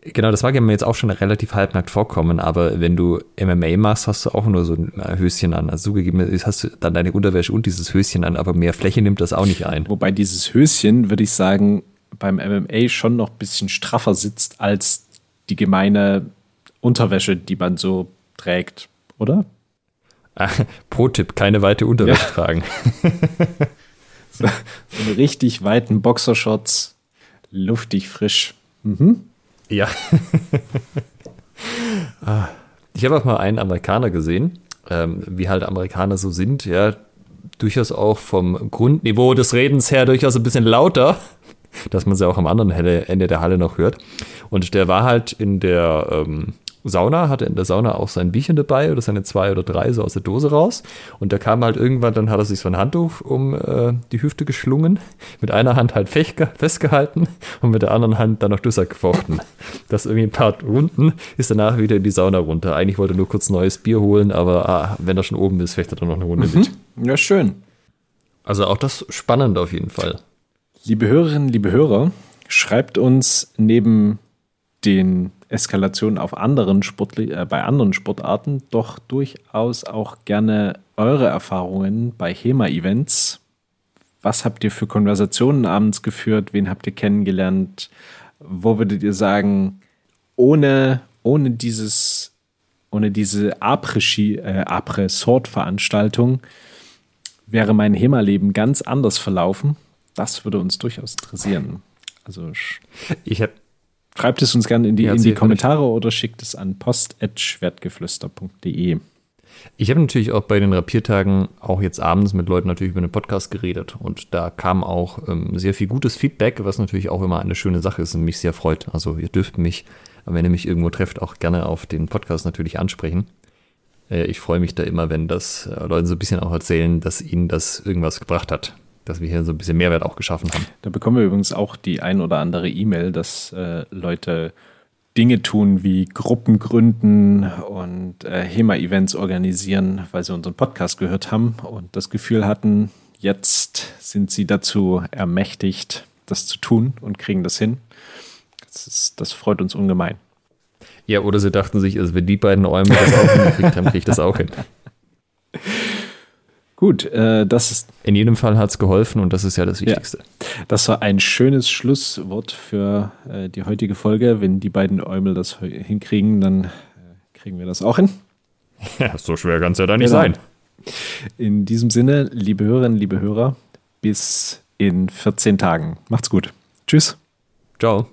Genau, das mag ja mir jetzt auch schon relativ halbnackt vorkommen, aber wenn du MMA machst, hast du auch nur so ein Höschen an. Also zugegeben hast du dann deine Unterwäsche und dieses Höschen an, aber mehr Fläche nimmt das auch nicht ein. Wobei dieses Höschen, würde ich sagen, beim MMA schon noch ein bisschen straffer sitzt als die gemeine Unterwäsche, die man so trägt, oder? Pro-Tipp, keine weite Unterwäsche ja. tragen. [laughs] so, so einen richtig weiten Boxershorts, luftig frisch. Mhm. Ja. [laughs] Ah. ich habe auch mal einen Amerikaner gesehen, ähm, wie halt Amerikaner so sind, ja, durchaus auch vom Grundniveau des Redens her durchaus ein bisschen lauter, dass man sie auch am anderen Ende der Halle noch hört. Und der war halt in der ähm, Sauna, hatte in der Sauna auch sein Bierchen dabei oder seine zwei oder drei so aus der Dose raus. Und der kam halt irgendwann, dann hat er sich so ein Handtuch um äh, die Hüfte geschlungen, mit einer Hand halt festgehalten und mit der anderen Hand dann noch Dusser gefochten. Das irgendwie ein paar Runden ist danach wieder in die Sauna runter. Eigentlich wollte er nur kurz neues Bier holen, aber ah, wenn er schon oben ist, fechtet er noch eine Runde mhm. mit. Ja, schön. Also auch das spannend auf jeden Fall. Liebe Hörerinnen, liebe Hörer, schreibt uns neben den Eskalationen auf anderen Sportli äh, bei anderen Sportarten doch durchaus auch gerne eure Erfahrungen bei HEMA-Events. Was habt ihr für Konversationen abends geführt? Wen habt ihr kennengelernt? Wo würdet ihr sagen, ohne, ohne dieses, ohne diese Après-Sort-Veranstaltung äh, wäre mein HEMA-Leben ganz anders verlaufen? Das würde uns durchaus interessieren. Also ich habe Schreibt es uns gerne in die, in die Kommentare oder schickt es an post.schwertgeflüster.de. Ich habe natürlich auch bei den Rapiertagen auch jetzt abends mit Leuten natürlich über den Podcast geredet und da kam auch ähm, sehr viel gutes Feedback, was natürlich auch immer eine schöne Sache ist und mich sehr freut. Also ihr dürft mich, wenn ihr mich irgendwo trefft, auch gerne auf den Podcast natürlich ansprechen. Äh, ich freue mich da immer, wenn das äh, Leute so ein bisschen auch erzählen, dass ihnen das irgendwas gebracht hat dass wir hier so ein bisschen Mehrwert auch geschaffen haben. Da bekommen wir übrigens auch die ein oder andere E-Mail, dass äh, Leute Dinge tun wie Gruppen gründen und äh, HEMA-Events organisieren, weil sie unseren Podcast gehört haben und das Gefühl hatten, jetzt sind sie dazu ermächtigt, das zu tun und kriegen das hin. Das, ist, das freut uns ungemein. Ja, oder sie dachten sich, also wenn die beiden Räume das auch hingekriegt haben, kriege ich das auch hin. [laughs] Gut, äh, das ist. In jedem Fall hat es geholfen und das ist ja das Wichtigste. Ja, das war ein schönes Schlusswort für äh, die heutige Folge. Wenn die beiden Eumel das hinkriegen, dann äh, kriegen wir das auch hin. [laughs] Ja, so schwer kann es ja da nicht genau. sein. In diesem Sinne, liebe Hörerinnen, liebe Hörer, bis in 14 Tagen. Macht's gut. Tschüss. Ciao.